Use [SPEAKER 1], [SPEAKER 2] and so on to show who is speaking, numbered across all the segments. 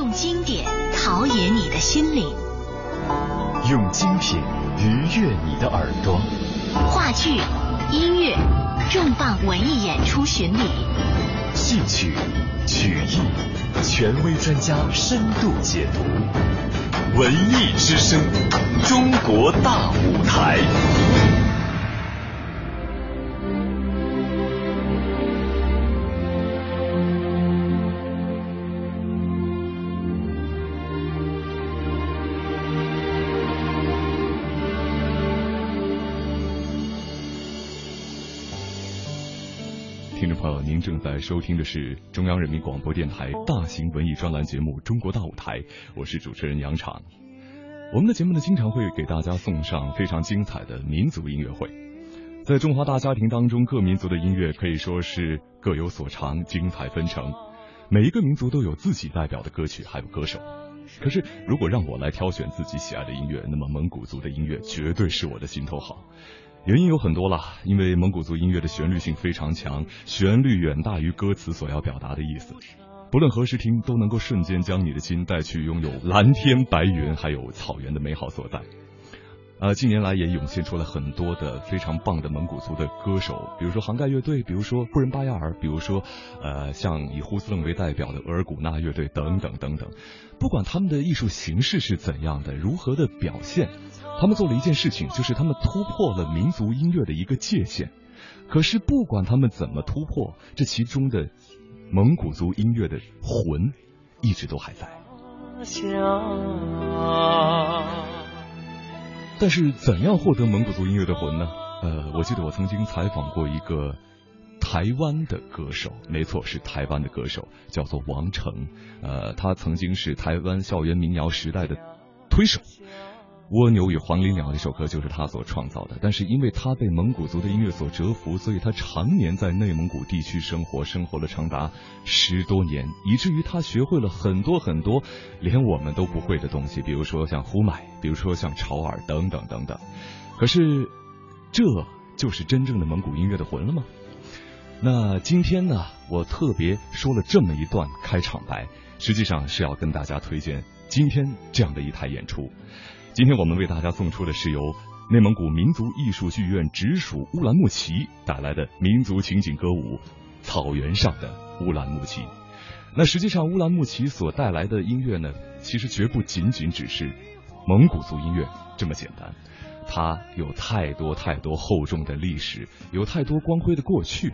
[SPEAKER 1] 用经典陶冶你的心灵，
[SPEAKER 2] 用精品愉悦你的耳朵。
[SPEAKER 1] 话剧、音乐、重磅文艺演出巡礼，
[SPEAKER 2] 戏曲、曲艺，权威专家深度解读。文艺之声，中国大舞台。
[SPEAKER 3] 您正在收听的是中央人民广播电台大型文艺专栏节目《中国大舞台》，我是主持人杨昶。我们的节目呢，经常会给大家送上非常精彩的民族音乐会。在中华大家庭当中，各民族的音乐可以说是各有所长，精彩纷呈。每一个民族都有自己代表的歌曲，还有歌手。可是，如果让我来挑选自己喜爱的音乐，那么蒙古族的音乐绝对是我的心头好。原因有很多啦，因为蒙古族音乐的旋律性非常强，旋律远大于歌词所要表达的意思。不论何时听，都能够瞬间将你的心带去拥有蓝天白云还有草原的美好所在。呃，近年来也涌现出了很多的非常棒的蒙古族的歌手，比如说杭盖乐队，比如说布仁巴亚尔，比如说呃，像以呼斯楞为代表的额尔古纳乐队等等等等。不管他们的艺术形式是怎样的，如何的表现。他们做了一件事情，就是他们突破了民族音乐的一个界限。可是不管他们怎么突破，这其中的蒙古族音乐的魂一直都还在。但是怎样获得蒙古族音乐的魂呢？呃，我记得我曾经采访过一个台湾的歌手，没错，是台湾的歌手，叫做王成。呃，他曾经是台湾校园民谣时代的推手。蜗牛与黄鹂鸟这首歌就是他所创造的，但是因为他被蒙古族的音乐所折服，所以他常年在内蒙古地区生活，生活了长达十多年，以至于他学会了很多很多连我们都不会的东西，比如说像呼麦，比如说像潮耳等等等等。可是，这就是真正的蒙古音乐的魂了吗？那今天呢，我特别说了这么一段开场白，实际上是要跟大家推荐今天这样的一台演出。今天我们为大家送出的是由内蒙古民族艺术剧院直属乌兰牧骑带来的民族情景歌舞《草原上的乌兰牧骑》。那实际上，乌兰牧骑所带来的音乐呢，其实绝不仅仅只是蒙古族音乐这么简单，它有太多太多厚重的历史，有太多光辉的过去。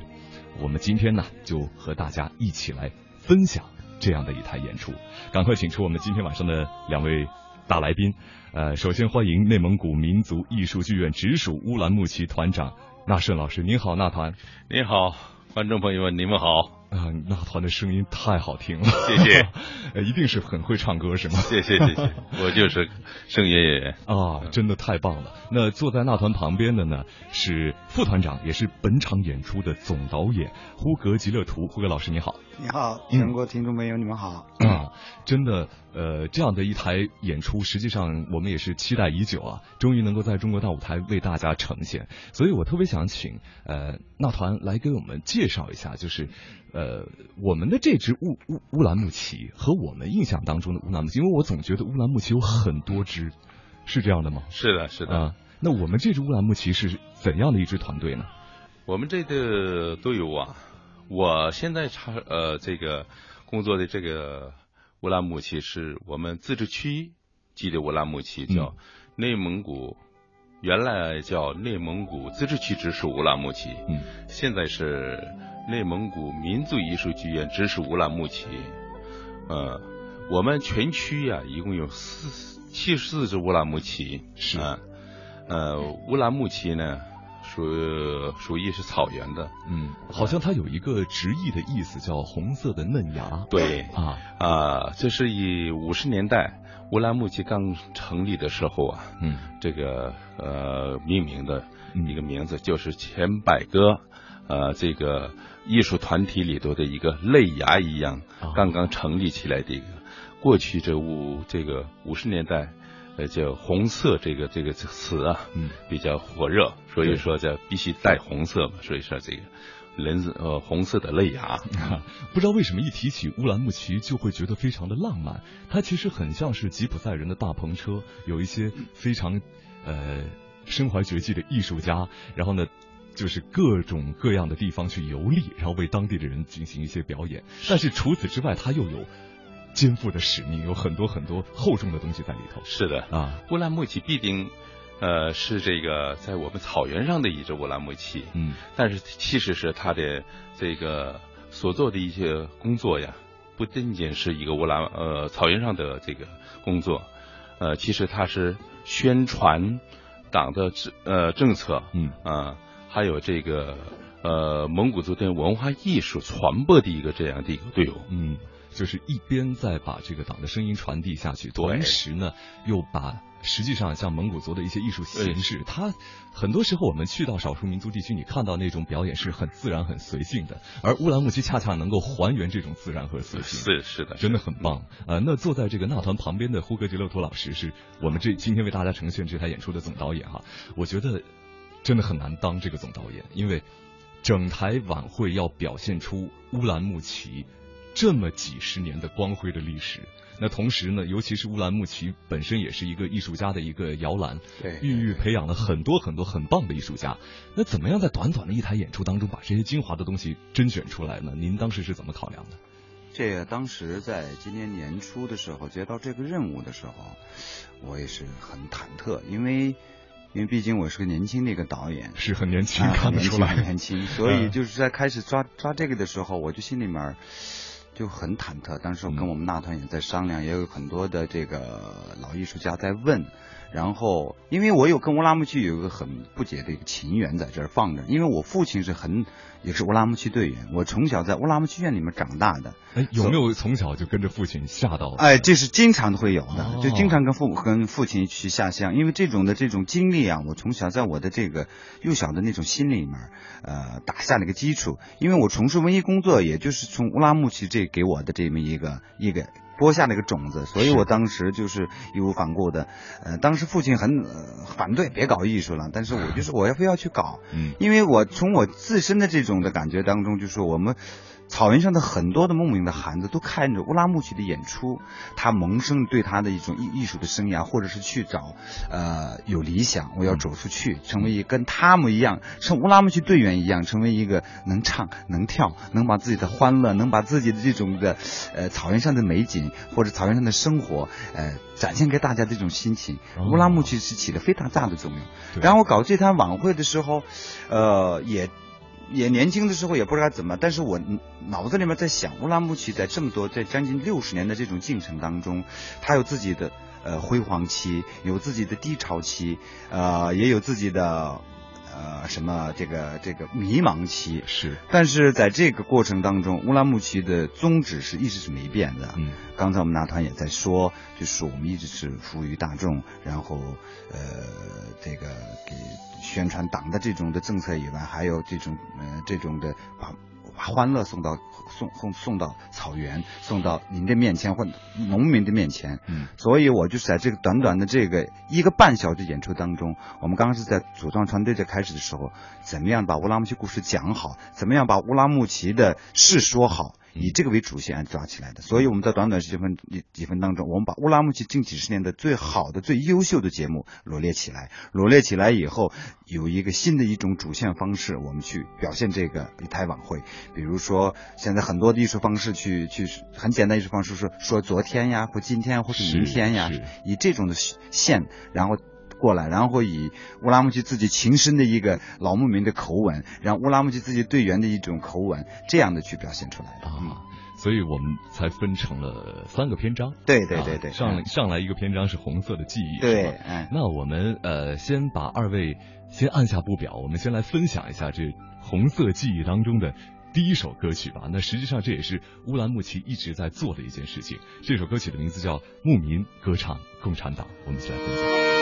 [SPEAKER 3] 我们今天呢，就和大家一起来分享这样的一台演出。赶快请出我们今天晚上的两位。大来宾，呃，首先欢迎内蒙古民族艺术剧院直属乌兰牧骑团长纳顺老师，您好，纳团。
[SPEAKER 4] 您好，观众朋友们，你们好。
[SPEAKER 3] 啊，那团的声音太好听了，
[SPEAKER 4] 谢谢。
[SPEAKER 3] 一定是很会唱歌是吗？
[SPEAKER 4] 谢谢谢谢，我就是声音演员
[SPEAKER 3] 啊，真的太棒了。那坐在那团旁边的呢是副团长，也是本场演出的总导演呼格吉勒图，呼格老师你好。
[SPEAKER 5] 你好，全国听众朋友，你们好
[SPEAKER 3] 啊！真的，呃，这样的一台演出，实际上我们也是期待已久啊，终于能够在中国大舞台为大家呈现。所以我特别想请呃那团来给我们介绍一下，就是呃我们的这支乌乌乌兰牧骑和我们印象当中的乌兰牧骑，因为我总觉得乌兰牧骑有很多支，是这样的吗？
[SPEAKER 4] 是的，是的。啊，
[SPEAKER 3] 那我们这支乌兰牧骑是怎样的一支团队呢？
[SPEAKER 4] 我们这个队伍啊。我现在插呃这个工作的这个乌兰牧骑是我们自治区级的乌兰牧骑，叫内蒙古，原来叫内蒙古自治区直属乌兰牧骑，嗯，现在是内蒙古民族艺术剧院直属乌兰牧骑，呃，我们全区呀一共有四七十四只乌兰牧骑，
[SPEAKER 3] 是，
[SPEAKER 4] 呃，乌兰牧骑呢。属属于是草原的，
[SPEAKER 3] 嗯，好像它有一个直译的意思，叫红色的嫩芽。
[SPEAKER 4] 对。
[SPEAKER 3] 啊。
[SPEAKER 4] 啊，这是以五十年代乌兰牧骑刚成立的时候啊，
[SPEAKER 3] 嗯，
[SPEAKER 4] 这个呃命名的一个名字，就是前百歌呃这个艺术团体里头的一个类芽一样，刚刚成立起来的一个。过去这五这个五十年代。呃，叫红色这个这个词啊，
[SPEAKER 3] 嗯，
[SPEAKER 4] 比较火热，所以说叫必须带红色嘛，所以说这个人呃红色的泪牙。
[SPEAKER 3] 不知道为什么一提起乌兰牧骑就会觉得非常的浪漫，它其实很像是吉普赛人的大篷车，有一些非常呃身怀绝技的艺术家，然后呢。就是各种各样的地方去游历，然后为当地的人进行一些表演。但是除此之外，他又有肩负的使命，有很多很多厚重的东西在里头。
[SPEAKER 4] 是的
[SPEAKER 3] 啊，
[SPEAKER 4] 乌兰牧骑必定呃是这个在我们草原上的一只乌兰牧骑。
[SPEAKER 3] 嗯，
[SPEAKER 4] 但是其实是他的这个所做的一些工作呀，不仅仅是一个乌兰呃草原上的这个工作，呃，其实他是宣传党的政呃政策。
[SPEAKER 3] 嗯
[SPEAKER 4] 啊。还有这个呃蒙古族的文化艺术传播的一个这样的一个队伍，
[SPEAKER 3] 嗯，就是一边在把这个党的声音传递下去，同时呢又把实际上像蒙古族的一些艺术形式，它很多时候我们去到少数民族地区，你看到那种表演是很自然、很随性的，而乌兰牧骑恰恰能够还原这种自然和随性，
[SPEAKER 4] 是是的，
[SPEAKER 3] 真的很棒呃！那坐在这个纳团旁边的呼格吉勒图老师是我们这今天为大家呈现这台演出的总导演哈，我觉得。真的很难当这个总导演，因为整台晚会要表现出乌兰牧骑这么几十年的光辉的历史。那同时呢，尤其是乌兰牧骑本身也是一个艺术家的一个摇篮，
[SPEAKER 5] 对，
[SPEAKER 3] 孕育培养了很多很多很棒的艺术家。那怎么样在短短的一台演出当中把这些精华的东西甄选出来呢？您当时是怎么考量的？
[SPEAKER 5] 这个当时在今年年初的时候接到这个任务的时候，我也是很忐忑，因为。因为毕竟我是个年轻的一个导演，
[SPEAKER 3] 是很年轻，看得出来
[SPEAKER 5] 年轻，所以就是在开始抓抓这个的时候，我就心里面就很忐忑。当时我跟我们纳团也在商量，也有很多的这个老艺术家在问。然后，因为我有跟乌拉木齐有一个很不解的一个情缘在这儿放着，因为我父亲是很也是乌拉木齐队员，我从小在乌拉木齐院里面长大的。
[SPEAKER 3] 哎，有没有从小就跟着父亲下到？
[SPEAKER 5] 哎，这是经常会有的，就经常跟父跟父亲去下乡，因为这种的这种经历啊，我从小在我的这个幼小的那种心里面，呃，打下了一个基础。因为我从事文艺工作，也就是从乌拉木齐这给我的这么一个一个。播下了一个种子，所以我当时就是义无反顾的，呃，当时父亲很反对，别搞艺术了，但是我就是我要非要去搞，
[SPEAKER 3] 嗯，
[SPEAKER 5] 因为我从我自身的这种的感觉当中，就是我们。草原上的很多的牧民的孩子都看着乌拉木齐的演出，他萌生对他的一种艺艺术的生涯，或者是去找，呃，有理想，我要走出去，成为一跟他们一样，像乌拉木齐队员一样，成为一个能唱能跳，能把自己的欢乐，能把自己的这种的，呃，草原上的美景或者草原上的生活，呃，展现给大家这种心情。乌拉木齐是起了非常大的作用。然后搞这摊晚会的时候，呃，也。也年轻的时候也不知道怎么，但是我脑子里面在想，乌拉木齐在这么多在将近六十年的这种进程当中，他有自己的呃辉煌期，有自己的低潮期，呃，也有自己的。呃，什么这个这个迷茫期
[SPEAKER 3] 是，
[SPEAKER 5] 但是在这个过程当中，乌拉木齐的宗旨是一直是没变的。
[SPEAKER 3] 嗯，
[SPEAKER 5] 刚才我们拿团也在说，就是我们一直是服务于大众，然后呃，这个给宣传党的这种的政策以外，还有这种呃这种的把。把欢乐送到送送送到草原，送到您的面前或农民的面前。
[SPEAKER 3] 嗯，
[SPEAKER 5] 所以我就是在这个短短的这个一个半小时演出当中，我们刚刚是在组装团队在开始的时候，怎么样把乌拉木齐故事讲好，怎么样把乌拉木齐的事说好。以这个为主线抓起来的，所以我们在短短十几分几几分当中，我们把乌拉木齐近几十年的最好的、最优秀的节目罗列起来。罗列起来以后，有一个新的一种主线方式，我们去表现这个一台晚会。比如说，现在很多的艺术方式去去很简单艺术方式说说昨天呀，或今天，或是明天呀，以这种的线，然后。过来，然后以乌拉木齐自己情深的一个老牧民的口吻，让乌拉木齐自己队员的一种口吻，这样的去表现出来的
[SPEAKER 3] 啊，所以我们才分成了三个篇章。
[SPEAKER 5] 对对对对，
[SPEAKER 3] 上上来一个篇章是红色的记忆，
[SPEAKER 5] 对，
[SPEAKER 3] 哎，那我们呃先把二位先按下不表，我们先来分享一下这红色记忆当中的第一首歌曲吧。那实际上这也是乌兰牧齐一直在做的一件事情。这首歌曲的名字叫《牧民歌唱共产党》，我们一起来分享。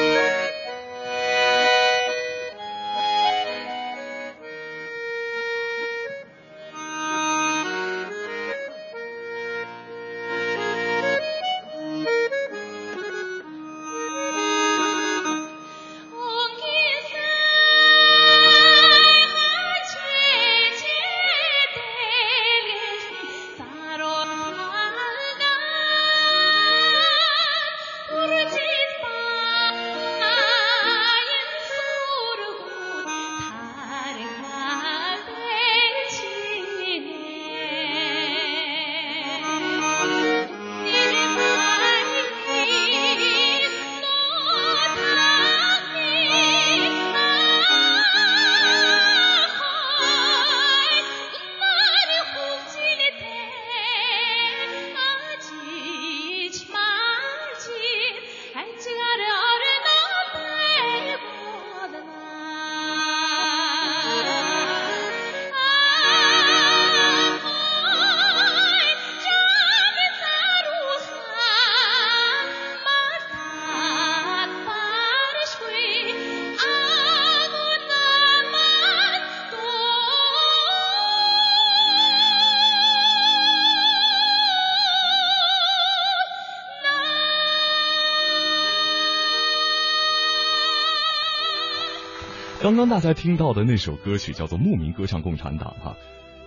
[SPEAKER 3] 刚刚大家听到的那首歌曲叫做《牧民歌唱共产党》哈，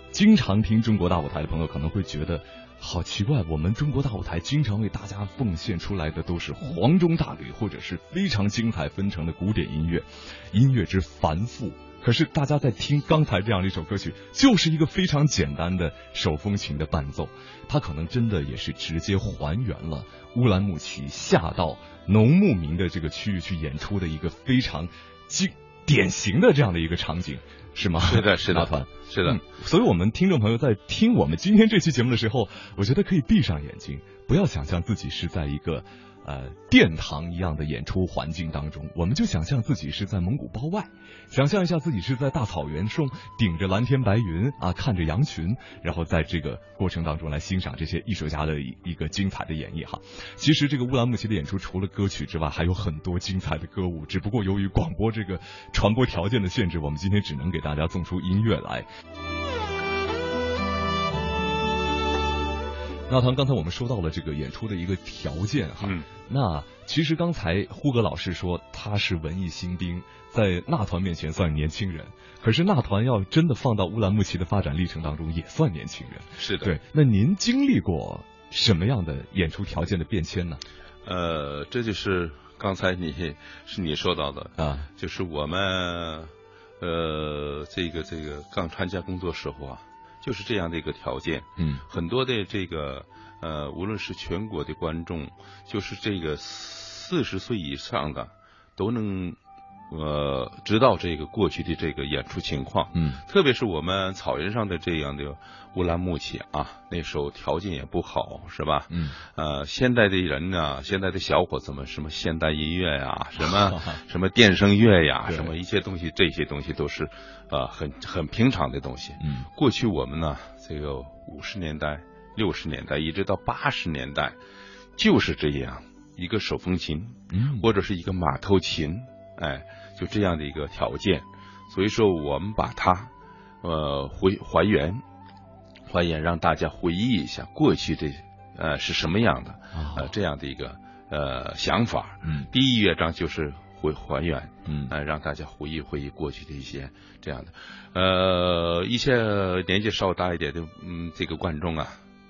[SPEAKER 3] 经常听中国大舞台的朋友可能会觉得好奇怪，我们中国大舞台经常为大家奉献出来的都是黄钟大吕或者是非常精彩纷呈的古典音乐，音乐之繁复。可是大家在听刚才这样的一首歌曲，就是一个非常简单的手风琴的伴奏，它可能真的也是直接还原了乌兰牧骑下到农牧民的这个区域去演出的一个非常精典型的这样的一个场景，是吗？
[SPEAKER 4] 是的，是的，
[SPEAKER 3] 大团
[SPEAKER 4] 是的。
[SPEAKER 3] 嗯所以，我们听众朋友在听我们今天这期节目的时候，我觉得可以闭上眼睛，不要想象自己是在一个呃殿堂一样的演出环境当中，我们就想象自己是在蒙古包外，想象一下自己是在大草原上顶着蓝天白云啊，看着羊群，然后在这个过程当中来欣赏这些艺术家的一一个精彩的演绎哈。其实这个乌兰牧骑的演出除了歌曲之外，还有很多精彩的歌舞，只不过由于广播这个传播条件的限制，我们今天只能给大家送出音乐来。那唐，刚才我们说到了这个演出的一个条件哈，
[SPEAKER 4] 嗯
[SPEAKER 3] 那其实刚才呼格老师说他是文艺新兵，在那团面前算年轻人，可是那团要真的放到乌兰牧骑的发展历程当中，也算年轻人。
[SPEAKER 4] 是的。
[SPEAKER 3] 对，那您经历过什么样的演出条件的变迁呢？
[SPEAKER 4] 呃，这就是刚才你是你说到的，
[SPEAKER 3] 啊，
[SPEAKER 4] 就是我们呃这个这个刚参加工作时候啊，就是这样的一个条件。
[SPEAKER 3] 嗯
[SPEAKER 4] 很多的这个呃，无论是全国的观众，就是这个四十岁以上的，都能呃知道这个过去的这个演出情况。
[SPEAKER 3] 嗯
[SPEAKER 4] 特别是我们草原上的这样的乌兰牧骑啊，那时候条件也不好，是吧？
[SPEAKER 3] 嗯
[SPEAKER 4] 呃，现在的人呢，现在的小伙子们，什么现代音乐呀，什么 什么电声乐呀，
[SPEAKER 3] 对
[SPEAKER 4] 什么一切东西，这些东西都是呃很很平常的东西。
[SPEAKER 3] 嗯
[SPEAKER 4] 过去我们呢，这个五十年代、六十年代一直到八十年代，就是这样一个手风琴
[SPEAKER 3] 嗯，
[SPEAKER 4] 或者是一个马头琴，哎，就这样的一个条件。所以说，我们把它呃回还原，还原让大家回忆一下过去的呃是什么样的呃
[SPEAKER 3] 啊
[SPEAKER 4] 这样的一个呃想法。
[SPEAKER 3] 嗯
[SPEAKER 4] 第一乐章就是回还原，
[SPEAKER 3] 嗯
[SPEAKER 4] 呃，让大家回忆回忆过去的一些这样的，呃，一些年纪稍大一点的，嗯，这个观众啊，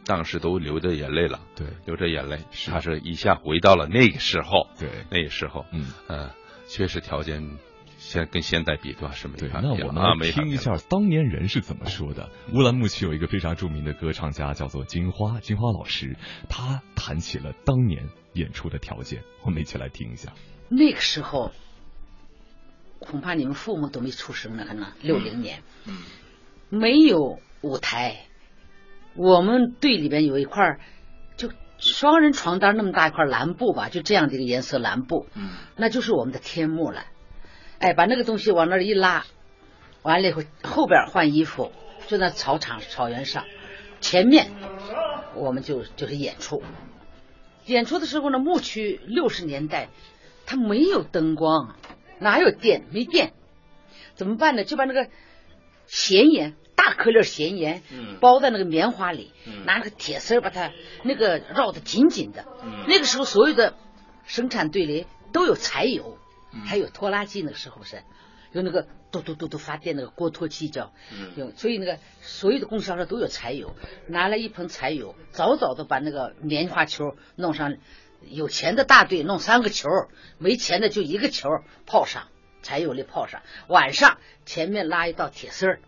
[SPEAKER 4] 当时都流着眼泪了，
[SPEAKER 3] 对
[SPEAKER 4] 流着眼泪，
[SPEAKER 3] 是
[SPEAKER 4] 他是一下回到了那个时候，
[SPEAKER 3] 对
[SPEAKER 4] 那个时候，
[SPEAKER 3] 嗯。
[SPEAKER 4] 呃，确实条件现跟现代比的话是没
[SPEAKER 3] 对，
[SPEAKER 4] 法
[SPEAKER 3] 那我们听一下当年人是怎么说的。乌兰牧骑有一个非常著名的歌唱家叫做金花，金花老师，他谈起了当年演出的条件，我们一起来听一下。
[SPEAKER 6] 那个时候，恐怕你们父母都没出生呢，可能六零年，
[SPEAKER 4] 嗯
[SPEAKER 6] 没有舞台。我们队里边有一块就双人床单那么大一块蓝布吧，就这样的一个颜色蓝布，
[SPEAKER 4] 嗯
[SPEAKER 6] 那就是我们的天幕了。哎，把那个东西往那儿一拉，完了以后后边换衣服，就在草场草原上，前面我们就就是演出。演出的时候呢，牧区六十年代它没有灯光，哪有电？没电，怎么办呢？就把那个咸盐大颗粒咸盐
[SPEAKER 4] 嗯
[SPEAKER 6] 包在那个棉花里，
[SPEAKER 4] 嗯
[SPEAKER 6] 拿那个铁丝把它那个绕得紧紧的。
[SPEAKER 4] 嗯
[SPEAKER 6] 那个时候所有的生产队里都有柴油，
[SPEAKER 4] 嗯
[SPEAKER 6] 还有拖拉机，那个时候是有那个嘟嘟嘟嘟发电那个锅拖机叫，所以那个所有的供销社都有柴油，拿了一盆柴油，早早的把那个棉花球弄上，有钱的大队弄三个球，没钱的就一个球泡上柴油里泡上，晚上前面拉一道铁丝儿。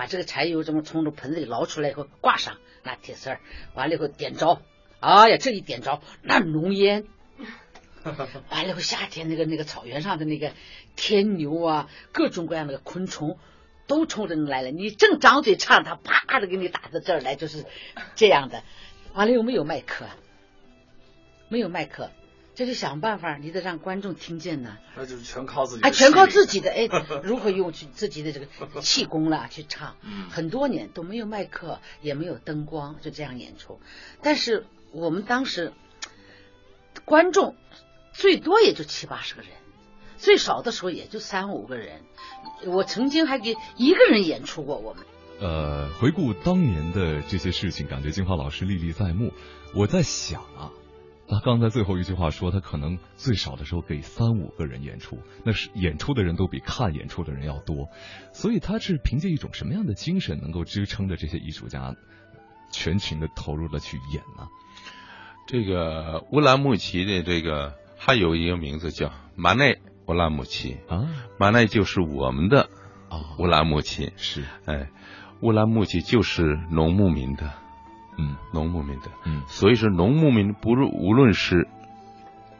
[SPEAKER 6] 把这个柴油这么从这盆子里捞出来以后挂上，拿铁丝儿，完了以后点着，哎呀，这一点着那浓烟，完了以后夏天那个那个草原上的那个天牛啊，各种各样的昆虫都冲着你来了，你正张嘴唱，它啪的给你打到这儿来，就是这样的。完了又没有麦克，没有麦克，这就想办法，你得让观众听见呢。
[SPEAKER 7] 那就是全靠自己，
[SPEAKER 6] 啊，全靠自己的哎，如何用去自己的这个气功啦去唱，
[SPEAKER 7] 嗯
[SPEAKER 6] 很多年都没有麦克，也没有灯光，就这样演出。但是我们当时观众最多也就七八十个人，最少的时候也就三五个人。我曾经还给一个人演出过，我们
[SPEAKER 3] 呃，回顾当年的这些事情，感觉金花老师历历在目。我在想啊，他刚才最后一句话说，他可能最少的时候给三五个人演出，那是演出的人都比看演出的人要多，所以他是凭借一种什么样的精神，能够支撑着这些艺术家全情的投入的去演呢？
[SPEAKER 4] 这个乌兰牧骑的这个还有一个名字叫马内乌兰牧骑
[SPEAKER 3] 啊，
[SPEAKER 4] 马内就是我们的
[SPEAKER 3] 啊，
[SPEAKER 4] 乌兰牧骑，
[SPEAKER 3] 是，
[SPEAKER 4] 哎，乌兰牧骑就是农牧民的，
[SPEAKER 3] 嗯
[SPEAKER 4] 农牧民的，
[SPEAKER 3] 嗯
[SPEAKER 4] 所以说农牧民不论无论是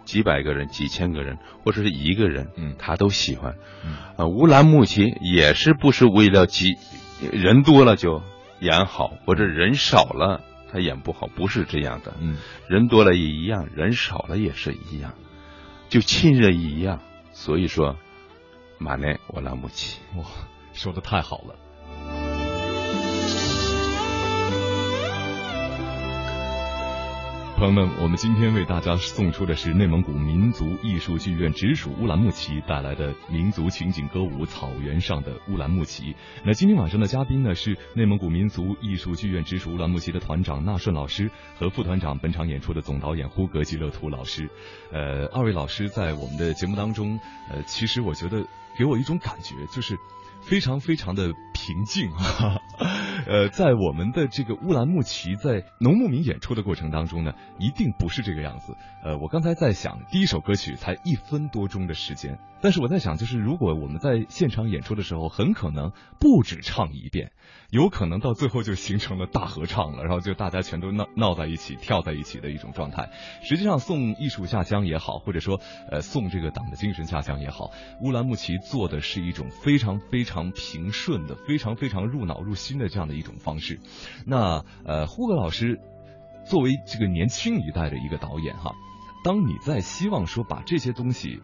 [SPEAKER 4] 几百个人、几千个人，或者是一个人，
[SPEAKER 3] 嗯
[SPEAKER 4] 他都喜欢。
[SPEAKER 3] 嗯
[SPEAKER 4] 呃，乌兰牧骑也是不是为了几人多了就演好，或者人少了他演不好，不是这样的。
[SPEAKER 3] 嗯
[SPEAKER 4] 人多了也一样，人少了也是一样，就亲人一样。所以说，马内乌兰牧骑。
[SPEAKER 3] 哇，说的太好了。朋友们，我们今天为大家送出的是内蒙古民族艺术剧院直属乌兰牧骑带来的民族情景歌舞《草原上的乌兰牧骑》。那今天晚上的嘉宾呢是内蒙古民族艺术剧院直属乌兰牧骑的团长纳顺老师和副团长，本场演出的总导演呼格吉勒图老师。呃，二位老师在我们的节目当中，呃，其实我觉得给我一种感觉，就是非常非常的平静啊。呃，在我们的这个乌兰牧骑在农牧民演出的过程当中呢，一定不是这个样子。呃，我刚才在想，第一首歌曲才一分多钟的时间，但是我在想，就是如果我们在现场演出的时候，很可能不止唱一遍，有可能到最后就形成了大合唱了，然后就大家全都闹闹在一起、跳在一起的一种状态。实际上，送艺术下乡也好，或者说呃送这个党的精神下乡也好，乌兰牧骑做的是一种非常非常平顺的、非常非常入脑入心的这样的一种方式。那呃，呼格老师作为这个年轻一代的一个导演哈，当你在希望说把这些东西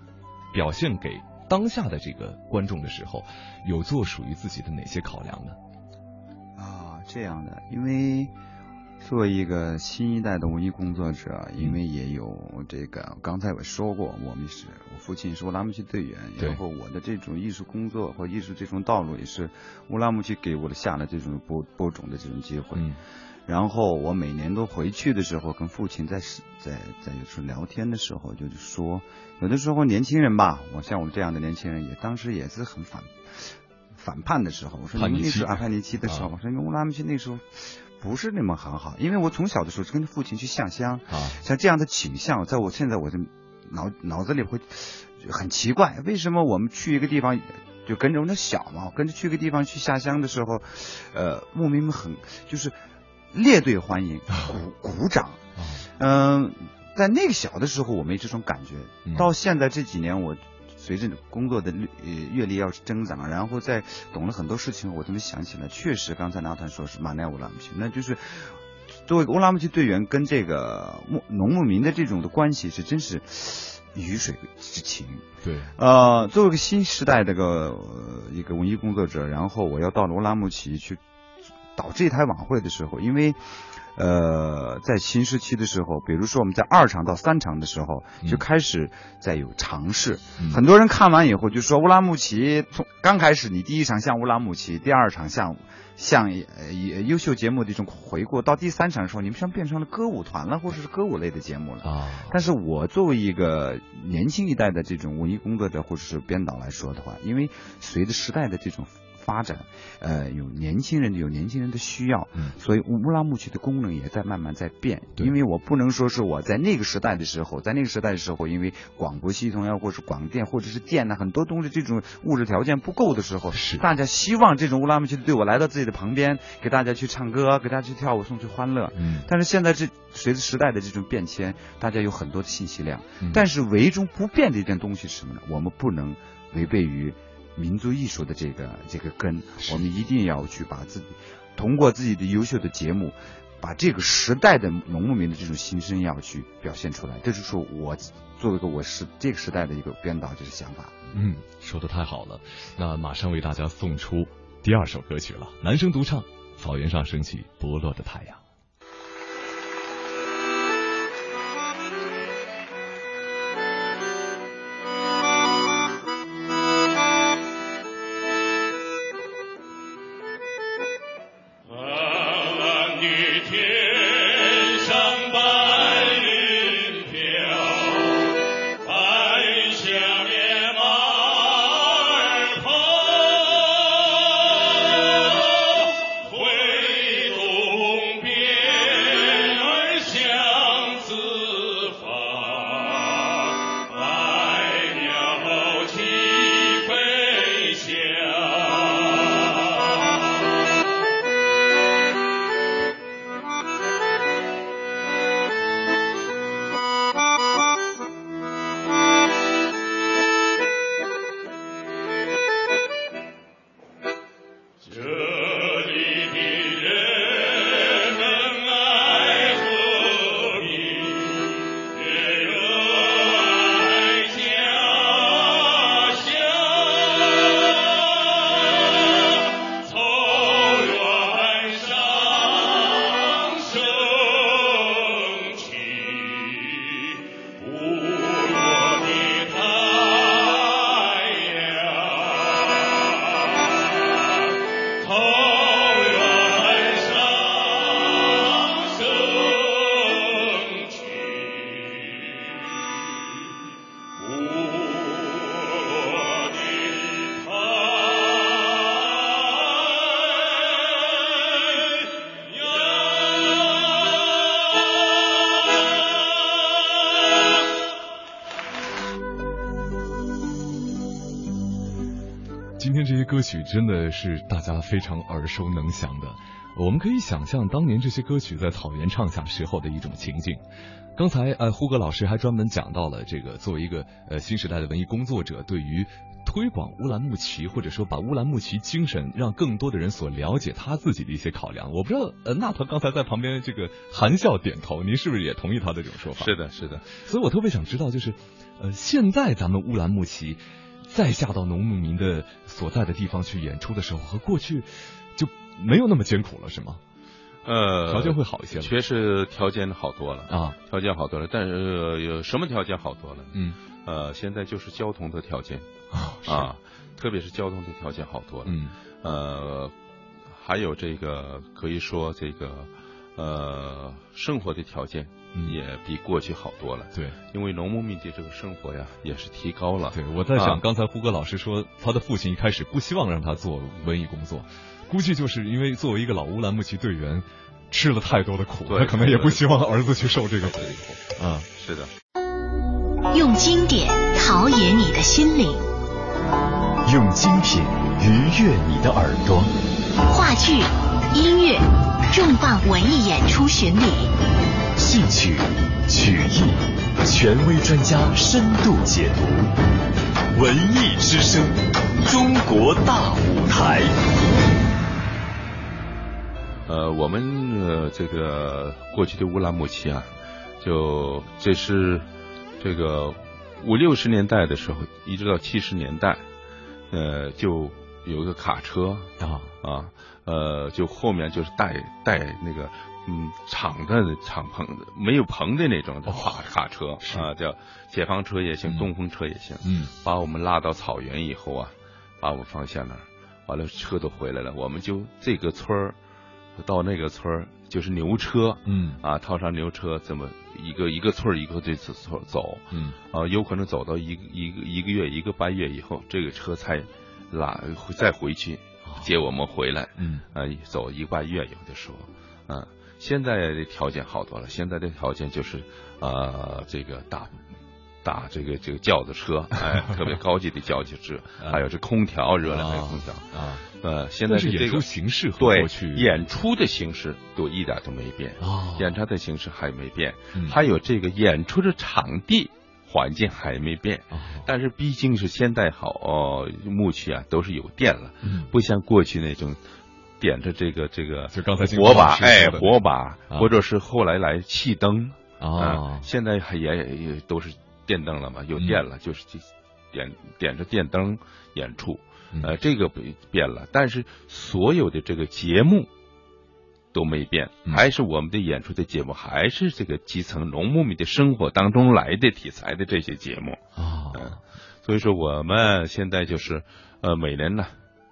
[SPEAKER 3] 表现给当下的这个观众的时候，有做属于自己的哪些考量呢？
[SPEAKER 5] 啊，这样的，因为作为一个新一代的文艺工作者，因为也有这个，刚才我说过，我们是我父亲是乌拉木齐队员，然后我的这种艺术工作和艺术这种道路也是乌拉木齐给我的下了这种播播种的这种机会。
[SPEAKER 3] 嗯。
[SPEAKER 5] 然后我每年都回去的时候，跟父亲在在在有时候聊天的时候，就是说，有的时候年轻人吧，我像我们这样的年轻人，也当时也是很反反叛的时候，我说你那时候啊叛逆期的时候，
[SPEAKER 3] 啊。
[SPEAKER 5] 我说因为乌拉木齐那时候不是那么很好，因为我从小的时候就跟着父亲去下乡，
[SPEAKER 3] 啊。
[SPEAKER 5] 像这样的倾向，在我现在我的脑脑子里会很奇怪，为什么我们去一个地方就跟着我那小嘛，跟着去一个地方去下乡的时候，呃，牧民们很就是列队欢迎，鼓鼓掌，
[SPEAKER 3] 啊。
[SPEAKER 5] 嗯、在那个小的时候我没这种感觉，
[SPEAKER 3] 嗯。
[SPEAKER 5] 到现在这几年我。随着工作的阅呃阅历要是增长，然后再懂了很多事情，我突然想起来，确实刚才拿坦说是马奈乌拉姆齐，那就是作为乌拉姆齐队员跟这个牧农牧民的这种的关系是真是鱼水之情。
[SPEAKER 3] 对
[SPEAKER 5] 呃，作为一个新时代的个、呃一个文艺工作者，然后我要到罗拉木齐去导这台晚会的时候，因为呃，在新时期的时候，比如说我们在二场到三场的时候，就
[SPEAKER 3] 嗯
[SPEAKER 5] 开始在有尝试。
[SPEAKER 3] 嗯
[SPEAKER 5] 很多人看完以后就说乌拉木齐从刚开始你第一场像乌拉木齐，第二场像像呃优秀节目的一种回顾，到第三场的时候，你们像变成了歌舞团了，或者是歌舞类的节目了。
[SPEAKER 3] 啊
[SPEAKER 5] 但是我作为一个年轻一代的这种文艺工作者或者是编导来说的话，因为随着时代的这种发展，呃，有年轻人有年轻人的需要，
[SPEAKER 3] 嗯。
[SPEAKER 5] 所以乌拉木齐的功能也在慢慢在变。
[SPEAKER 3] 对。
[SPEAKER 5] 因为我不能说是我在那个时代的时候，在那个时代的时候，因为广播系统呀，或者是广电或者是电呐，很多东西这种物质条件不够的时候，
[SPEAKER 3] 是。
[SPEAKER 5] 大家希望这种乌拉木齐的队伍来到自己的旁边，给大家去唱歌，给大家去跳舞，送去欢乐。
[SPEAKER 3] 嗯。
[SPEAKER 5] 但是现在这随着时代的这种变迁，大家有很多的信息量，
[SPEAKER 3] 嗯。
[SPEAKER 5] 但是唯中不变的一件东西是什么呢？我们不能违背于民族艺术的这个这个根，我们一定要去把自己通过自己的优秀的节目，把这个时代的农牧民的这种心声要去表现出来。这就是我作为一个我是这个时代的一个编导就是想法。
[SPEAKER 3] 嗯，说的太好了。那马上为大家送出第二首歌曲了，男声独唱《草原上升起剥落的太阳》。曲真的是大家非常耳熟能详的。我们可以想象当年这些歌曲在草原唱响时候的一种情境。刚才呃，胡歌老师还专门讲到了这个作为一个呃新时代的文艺工作者，对于推广乌兰牧骑或者说把乌兰牧骑精神让更多的人所了解他自己的一些考量。我不知道呃，那他刚才在旁边这个含笑点头，您是不是也同意他的这种说法？
[SPEAKER 4] 是的，是的。
[SPEAKER 3] 所以我特别想知道，就是呃，现在咱们乌兰牧骑再下到农牧民的所在的地方去演出的时候，和过去就没有那么艰苦了，是吗？
[SPEAKER 4] 呃，
[SPEAKER 3] 条件会好一些了，
[SPEAKER 4] 确实条件好多了
[SPEAKER 3] 啊，
[SPEAKER 4] 条件好多了。但是呃有什么条件好多了？
[SPEAKER 3] 嗯，
[SPEAKER 4] 呃，现在就是交通的条件
[SPEAKER 3] 啊
[SPEAKER 4] 啊，特别是交通的条件好多了。
[SPEAKER 3] 嗯，
[SPEAKER 4] 呃，还有这个可以说这个呃生活的条件
[SPEAKER 3] 嗯
[SPEAKER 4] 也比过去好多了。
[SPEAKER 3] 对。
[SPEAKER 4] 因为农牧民的这个生活呀也是提高了。
[SPEAKER 3] 对，我在想，
[SPEAKER 4] 啊
[SPEAKER 3] 刚才胡歌老师说，他的父亲一开始不希望让他做文艺工作，估计就是因为作为一个老乌兰牧骑队员，吃了太多的苦，
[SPEAKER 4] 对
[SPEAKER 3] 他可能也不希望儿子去受这个苦
[SPEAKER 4] 对
[SPEAKER 3] 啊。
[SPEAKER 4] 是的。
[SPEAKER 1] 用经典陶冶你的心灵，
[SPEAKER 2] 用精品愉悦你的耳朵。
[SPEAKER 1] 话剧、音乐、重磅文艺演出巡礼，
[SPEAKER 2] 戏曲、曲艺，权威专家深度解读。文艺之声，中国大舞台。
[SPEAKER 4] 呃，我们呃这个过去的乌兰牧骑啊，就这是这个五六十年代的时候，一直到七十年代，呃，就有一个卡车
[SPEAKER 3] 啊
[SPEAKER 4] 啊，呃，就后面就是带带那个嗯敞的敞篷的没有棚的那种的卡、卡车啊，叫解放车也行，
[SPEAKER 3] 嗯。
[SPEAKER 4] 东风车也行，
[SPEAKER 3] 嗯。
[SPEAKER 4] 把我们拉到草原以后啊，把我们放下那儿，完了车都回来了，我们就这个村儿到那个村儿就是牛车，
[SPEAKER 3] 嗯。
[SPEAKER 4] 啊，套上牛车，这么一个一个村儿一个这次村走，
[SPEAKER 3] 嗯。
[SPEAKER 4] 啊，有可能走到一个一个一个月一个半月以后，这个车才拉再回去接我们回来，
[SPEAKER 3] 嗯。
[SPEAKER 4] 啊，走一个半月有的时候，啊，现在的条件好多了，现在的条件就是呃这个大。打这个这个轿子车，哎，特别高级的轿子车，还有这空调，热量还有空调，
[SPEAKER 3] 啊，
[SPEAKER 4] 呃，现在
[SPEAKER 3] 是演出
[SPEAKER 4] 这个
[SPEAKER 3] 形式和
[SPEAKER 4] 对
[SPEAKER 3] 过去
[SPEAKER 4] 演出的形式都一点都没变，
[SPEAKER 3] 啊，
[SPEAKER 4] 演出的形式还没变，
[SPEAKER 3] 嗯。
[SPEAKER 4] 还有这个演出的场地环境还没变，
[SPEAKER 3] 啊
[SPEAKER 4] 但是毕竟是现代好哦，牧区啊都是有电了，
[SPEAKER 3] 嗯。
[SPEAKER 4] 不像过去那种点着这个这个
[SPEAKER 3] 就刚才
[SPEAKER 4] 火把，哎，火把，
[SPEAKER 3] 啊。
[SPEAKER 4] 或者是后来来气灯
[SPEAKER 3] 啊
[SPEAKER 4] 现在还也也都是电灯了嘛，有
[SPEAKER 3] 嗯
[SPEAKER 4] 电了，就是点点着电灯演出，
[SPEAKER 3] 嗯。
[SPEAKER 4] 呃，这个不变了，但是所有的这个节目都没变，
[SPEAKER 3] 嗯
[SPEAKER 4] 还是我们的演出的节目，还是这个基层农牧民的生活当中来的题材的这些节目。
[SPEAKER 3] 啊
[SPEAKER 4] 嗯所以说我们现在就是，呃，每年呢，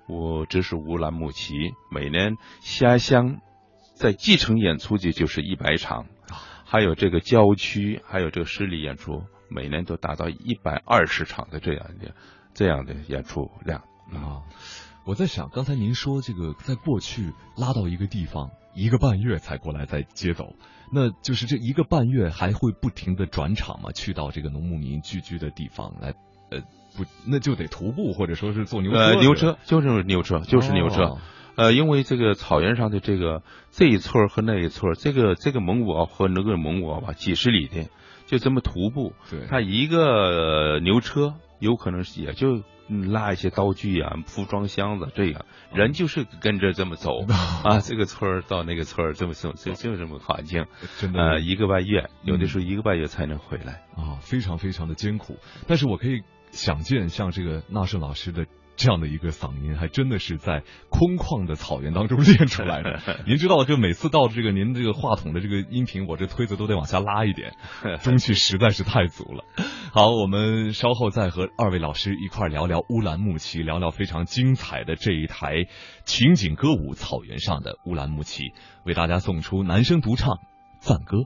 [SPEAKER 4] 我这是乌兰牧骑，每年下乡在继承演出的就是一百场，还有这个郊区，还有这个市里演出，每年都达到一百二十场的这样的这样的演出量。
[SPEAKER 3] 啊，我在想，刚才您说这个在过去拉到一个地方一个半月才过来再接走，那就是这一个半月还会不停的转场嘛？去到这个农牧民聚居的地方来，呃，不，那就得徒步或者说是坐牛车。
[SPEAKER 4] 呃，牛车就是牛车，就是牛车。
[SPEAKER 3] 哦
[SPEAKER 4] 呃，因为这个草原上的这个这一村儿和那一村儿，这个这个蒙古包和那个蒙古包吧，几十里的，就这么徒步。
[SPEAKER 3] 对，
[SPEAKER 4] 他一个呃牛车有可能是也就嗯拉一些刀具啊、服装箱子这样，人就是跟着这么走啊，这个村儿到那个村儿，这么走就就这么环境。
[SPEAKER 3] 真的
[SPEAKER 4] 呃，一个半月，有的时候一个半月才能回来。
[SPEAKER 3] 啊，非常非常的艰苦。但是我可以想见，像这个纳什老师的这样的一个嗓音，还真的是在空旷的草原当中练出来的。您知道，就每次到这个您这个话筒的这个音频，我这推子都得往下拉一点，中气实在是太足了。好，我们稍后再和二位老师一块聊聊乌兰牧骑，聊聊非常精彩的这一台情景歌舞《草原上的乌兰牧骑》，为大家送出男声独唱《赞歌》。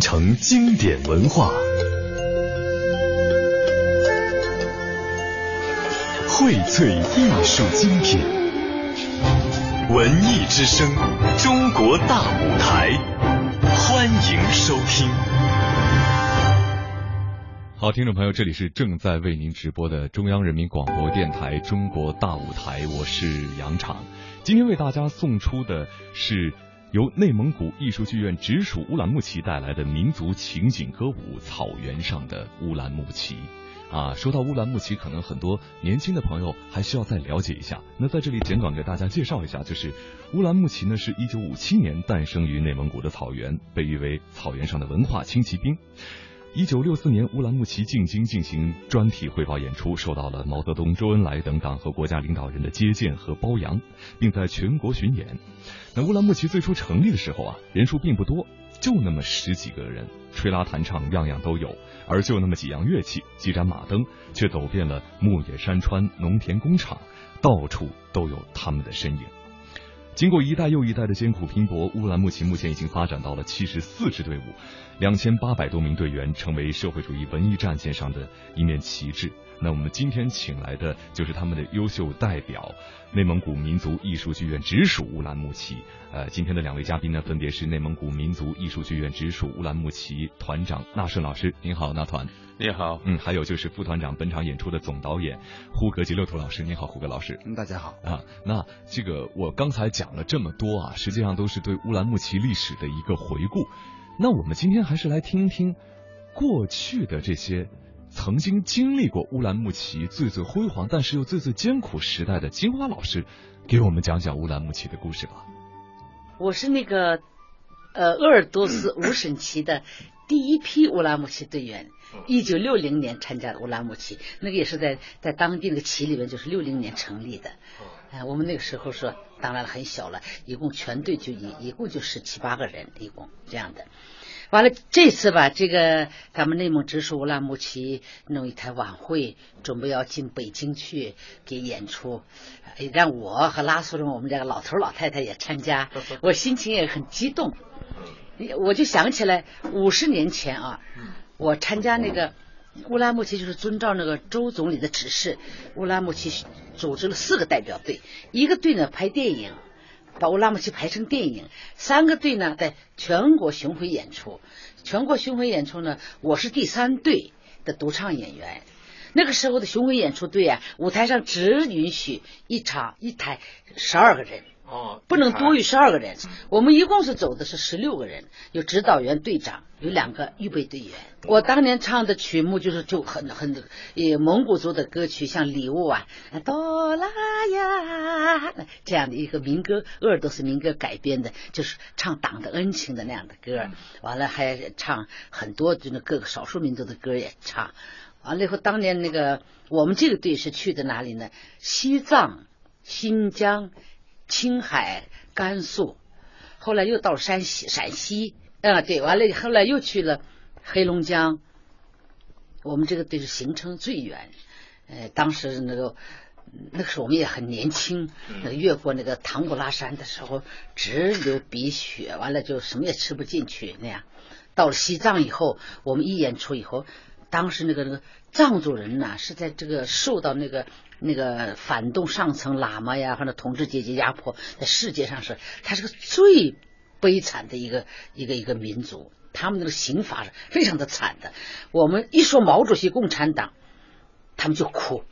[SPEAKER 2] 传承经典文化，荟萃艺术精品，文艺之声，中国大舞台，欢迎收听。
[SPEAKER 3] 好，听众朋友，这里是正在为您直播的中央人民广播电台中国大舞台，我是杨昶。今天为大家送出的是由内蒙古艺术剧院直属乌兰牧骑带来的民族情景歌舞《草原上的乌兰牧骑》。啊，说到乌兰牧骑，可能很多年轻的朋友还需要再了解一下。那在这里简短给大家介绍一下，就是乌兰牧骑呢是一九五七年诞生于内蒙古的草原，被誉为草原上的文化轻骑兵。一九六四年，乌兰牧骑进京进行专题汇报演出，受到了毛泽东、周恩来等党和国家领导人的接见和褒扬，并在全国巡演。那乌兰牧骑最初成立的时候啊，人数并不多，就那么十几个人，吹拉弹唱样样都有，而就那么几样乐器，几盏马灯，却走遍了牧野山川、农田工厂，到处都有他们的身影。经过一代又一代的艰苦拼搏，乌兰牧骑目前已经发展到了七十四支队伍，两千八百多名队员，成为社会主义文艺战线上的一面旗帜。那我们今天请来的就是他们的优秀代表，内蒙古民族艺术剧院直属乌兰牧骑。呃，今天的两位嘉宾呢，分别是内蒙古民族艺术剧院直属乌兰牧骑团长纳顺老师，您好，纳团。
[SPEAKER 4] 你好，
[SPEAKER 3] 嗯，还有就是副团长本场演出的总导演呼格吉勒图老师，你好，胡格老师。
[SPEAKER 5] 嗯，大家好。
[SPEAKER 3] 啊，那这个我刚才讲了这么多啊，实际上都是对乌兰牧骑历史的一个回顾。那我们今天还是来听一听过去的这些曾经经历过乌兰牧骑最最辉煌，但是又最最艰苦时代的金花老师，给我们讲讲乌兰牧骑的故事吧。
[SPEAKER 6] 我是那个呃鄂尔多斯五省旗的第一批乌兰牧骑队员，一九六零年参加的乌兰木齐，那个也是在在当地那个旗里面就是六零年成立的。哎、我们那个时候说，当然很小了，一共全队就一一共就十七八个人，一共这样的。完了，这次吧，这个咱们内蒙直属乌兰木齐弄一台晚会，准备要进北京去给演出，呃让我和拉苏人我们这个老头老太太也参加，我心情也很激动。我就想起来五十年前啊，我参加那个乌兰牧骑，就是遵照那个周总理的指示，乌兰牧骑组织了四个代表队，一个队呢拍电影。把乌拉牧骑拍成电影，三个队呢在全国巡回演出。全国巡回演出呢，我是第三队的独唱演员。那个时候的巡回演出队啊，舞台上只允许一场一台十二个人，
[SPEAKER 7] 哦，
[SPEAKER 6] 不能多于十二个人。我们一共是走的是十六个人，有指导员、队长，有两个预备队员。我当年唱的曲目就是就很很也蒙古族的歌曲，像礼物啊、哆啦呀这样的一个民歌，鄂尔多斯民歌改编的，就是唱党的恩情的那样的歌。完了还唱很多就那各个少数民族的歌也唱。完了以后，当年那个我们这个队是去的哪里呢？西藏、新疆、青海、甘肃，后来又到山西、陕西，啊，对，完了后来又去了黑龙江。我们这个队是行程最远，呃，当时那个那个时候我们也很年轻，那个越过那个唐古拉山的时候直流鼻血，完了就什么也吃不进去那样。到了西藏以后，我们一演出以后。当时那个那个藏族人呐，是在这个受到那个那个反动上层喇嘛呀或者统治阶级压迫，在世界上是他是个最悲惨的一个一个一个民族，他们那个刑罚是非常的惨的。我们一说毛主席共产党，他们就哭，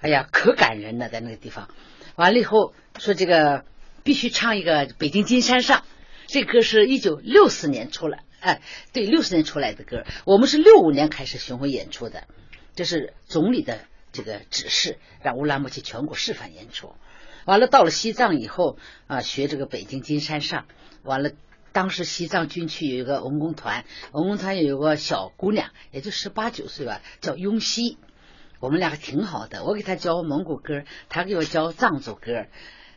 [SPEAKER 6] 哎呀，可感人了，在那个地方。完了以后说这个必须唱一个《北京金山上》，这歌是一九六四年出来，哎，对，六十年出来的歌。我们是六五年开始巡回演出的，这是总理的这个指示，让乌兰牧骑全国示范演出。完了，到了西藏以后啊，学这个《北京金山上》，完了。当时西藏军区有一个文工团，文工团有个小姑娘，也就十八九岁吧，叫雍熙。我们俩还挺好的，我给她教蒙古歌，她给我教藏族歌。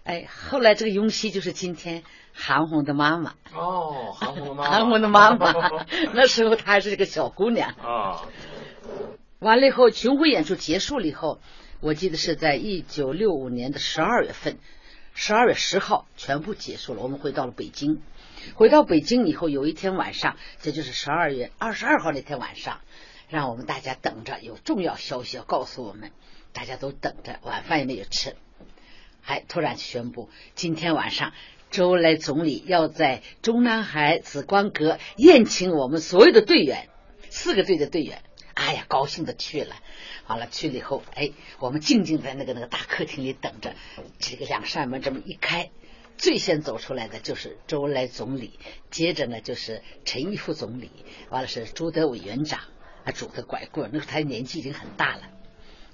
[SPEAKER 6] 哎，后来这个雍熙就是今天韩红的妈妈。
[SPEAKER 8] 哦，韩红的妈妈。
[SPEAKER 6] 韩红的妈妈，那时候她还是个小姑娘。
[SPEAKER 8] 啊。
[SPEAKER 6] 完了以后，巡回演出结束了以后，我记得是在一九六五年的十二月份，十二月十号全部结束了，我们回到了北京。回到北京以后，有一天晚上，这就是十二月二十二号那天晚上，让我们大家等着，有重要消息要告诉我们，大家都等着，晚饭也没有吃，还突然宣布，今天晚上周恩来总理要在中南海紫光阁宴请我们所有的队员，四个队的队员，哎呀，高兴的去了，完了去了以后，哎，我们静静在那个那个大客厅里等着，这个两扇门这么一开。最先走出来的就是周恩来总理，接着呢就是陈毅副总理，完了是朱德委员长，啊拄着拐棍，那时候他年纪已经很大了。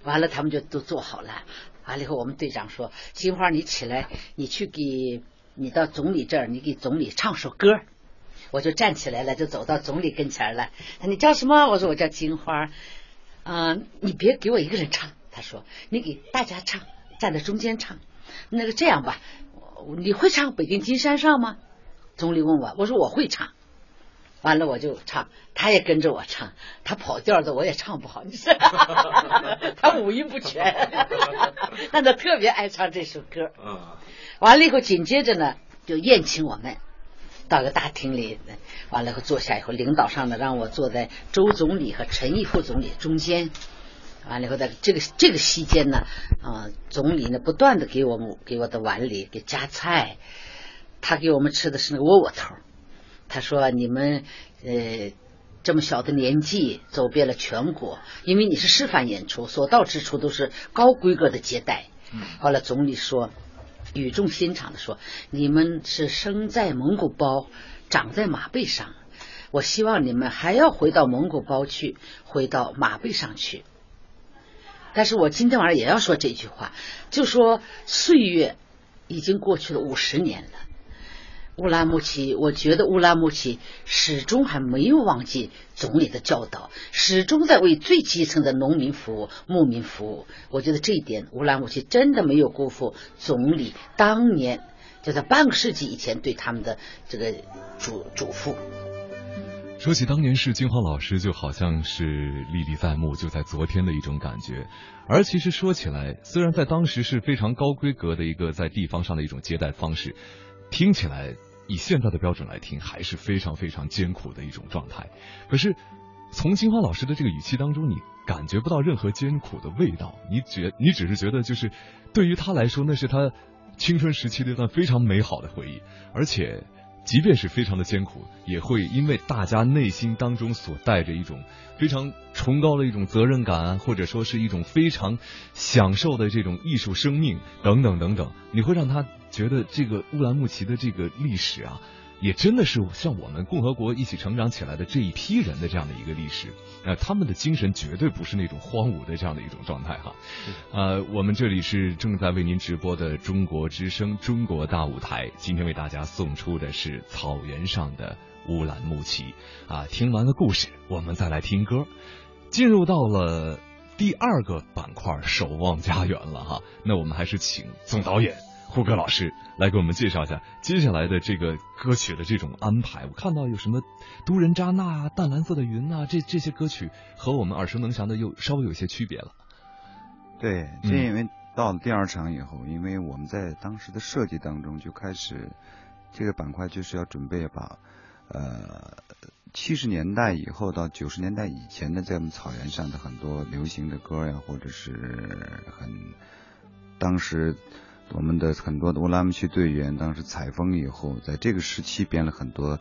[SPEAKER 6] 完了他们就都坐好了，完了以后我们队长说：“金花，你起来，你去给你到总理这儿，你给总理唱首歌。”我就站起来了，就走到总理跟前了。你叫什么？我说我叫金花。嗯，你别给我一个人唱，他说你给大家唱，站在中间唱。那个这样吧。你会唱《北京金山上》吗？总理问我，我说我会唱。完了我就唱，他也跟着我唱，他跑调的我也唱不好，你知道 他五音不全，但他特别爱唱这首歌。
[SPEAKER 8] 嗯。
[SPEAKER 6] 完了以后，紧接着呢，就宴请我们到个大厅里，完了以后坐下以后，领导上呢让我坐在周总理和陈毅副总理中间。完了以后，在这个这个期间呢，啊，总理呢不断的给我们给我的碗里给夹菜，他给我们吃的是那个窝窝头。他说：“你们呃这么小的年纪走遍了全国，因为你是示范演出，所到之处都是高规格的接待。”后来总理说，语重心长的说：“你们是生在蒙古包，长在马背上，我希望你们还要回到蒙古包去，回到马背上去。”但是我今天晚上也要说这句话，就说岁月已经过去了五十年了。乌拉木齐，我觉得乌拉木齐始终还没有忘记总理的教导，始终在为最基层的农民服务、牧民服务。我觉得这一点，乌拉木齐真的没有辜负总理当年就在半个世纪以前对他们的这个嘱嘱咐。
[SPEAKER 3] 说起当年是金花老师，就好像是历历在目，就在昨天的一种感觉。而其实说起来，虽然在当时是非常高规格的一个在地方上的一种接待方式，听起来以现在的标准来听，还是非常非常艰苦的一种状态。可是从金花老师的这个语气当中，你感觉不到任何艰苦的味道，你觉你只是觉得就是对于他来说，那是他青春时期的一段非常美好的回忆，而且。即便是非常的艰苦，也会因为大家内心当中所带着一种非常崇高的一种责任感，或者说是一种非常享受的这种艺术生命等等等等，你会让他觉得这个乌兰牧骑的这个历史啊。也真的是像我们共和国一起成长起来的这一批人的这样的一个历史，呃，他们的精神绝对不是那种荒芜的这样的一种状态哈。呃，我们这里是正在为您直播的中国之声《中国大舞台》，今天为大家送出的是草原上的乌兰牧骑啊。听完了故事，我们再来听歌，进入到了第二个板块“守望家园”了哈。那我们还是请总导演。胡歌老师来给我们介绍一下接下来的这个歌曲的这种安排。我看到有什么《都人扎那》，《淡蓝色的云》啊，这这些歌曲和我们耳熟能详的又稍微有些区别了。
[SPEAKER 5] 对，这因为到了第二场以后，因为我们在当时的设计当中就开始这个板块就是要准备把呃七十年代以后到九十年代以前的，在我们草原上的很多流行的歌呀，或者是很当时我们的很多的乌拉木齐队员，当时采风以后，在这个时期编了很多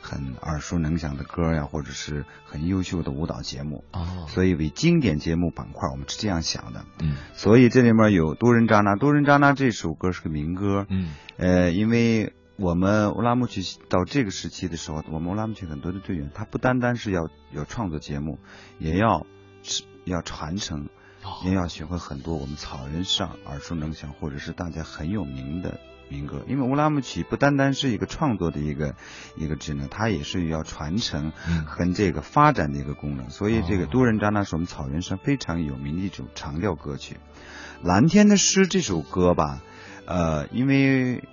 [SPEAKER 5] 很耳熟能详的歌呀，或者是很优秀的舞蹈节目。
[SPEAKER 3] 哦，
[SPEAKER 5] 所以为经典节目板块，我们是这样想的。
[SPEAKER 3] 嗯
[SPEAKER 5] 所以这里面有《多人扎那》，《多人扎那》这首歌是个民歌。
[SPEAKER 3] 嗯
[SPEAKER 5] 呃，因为我们乌拉木齐到这个时期的时候，我们乌拉木齐很多的队员，他不单单是要有创作节目，也要是要传承，
[SPEAKER 3] 哦
[SPEAKER 5] 也要学会很多我们草原上耳熟能详或者是大家很有名的民歌。因为乌拉木齐不单单是一个创作的一个一个职能，它也是要传承
[SPEAKER 3] 嗯
[SPEAKER 5] 和这个发展的一个功能。所以这个
[SPEAKER 3] 哦《
[SPEAKER 5] 多人扎那》是我们草原上非常有名的一种长调歌曲。《蓝天的诗》这首歌吧，呃，因为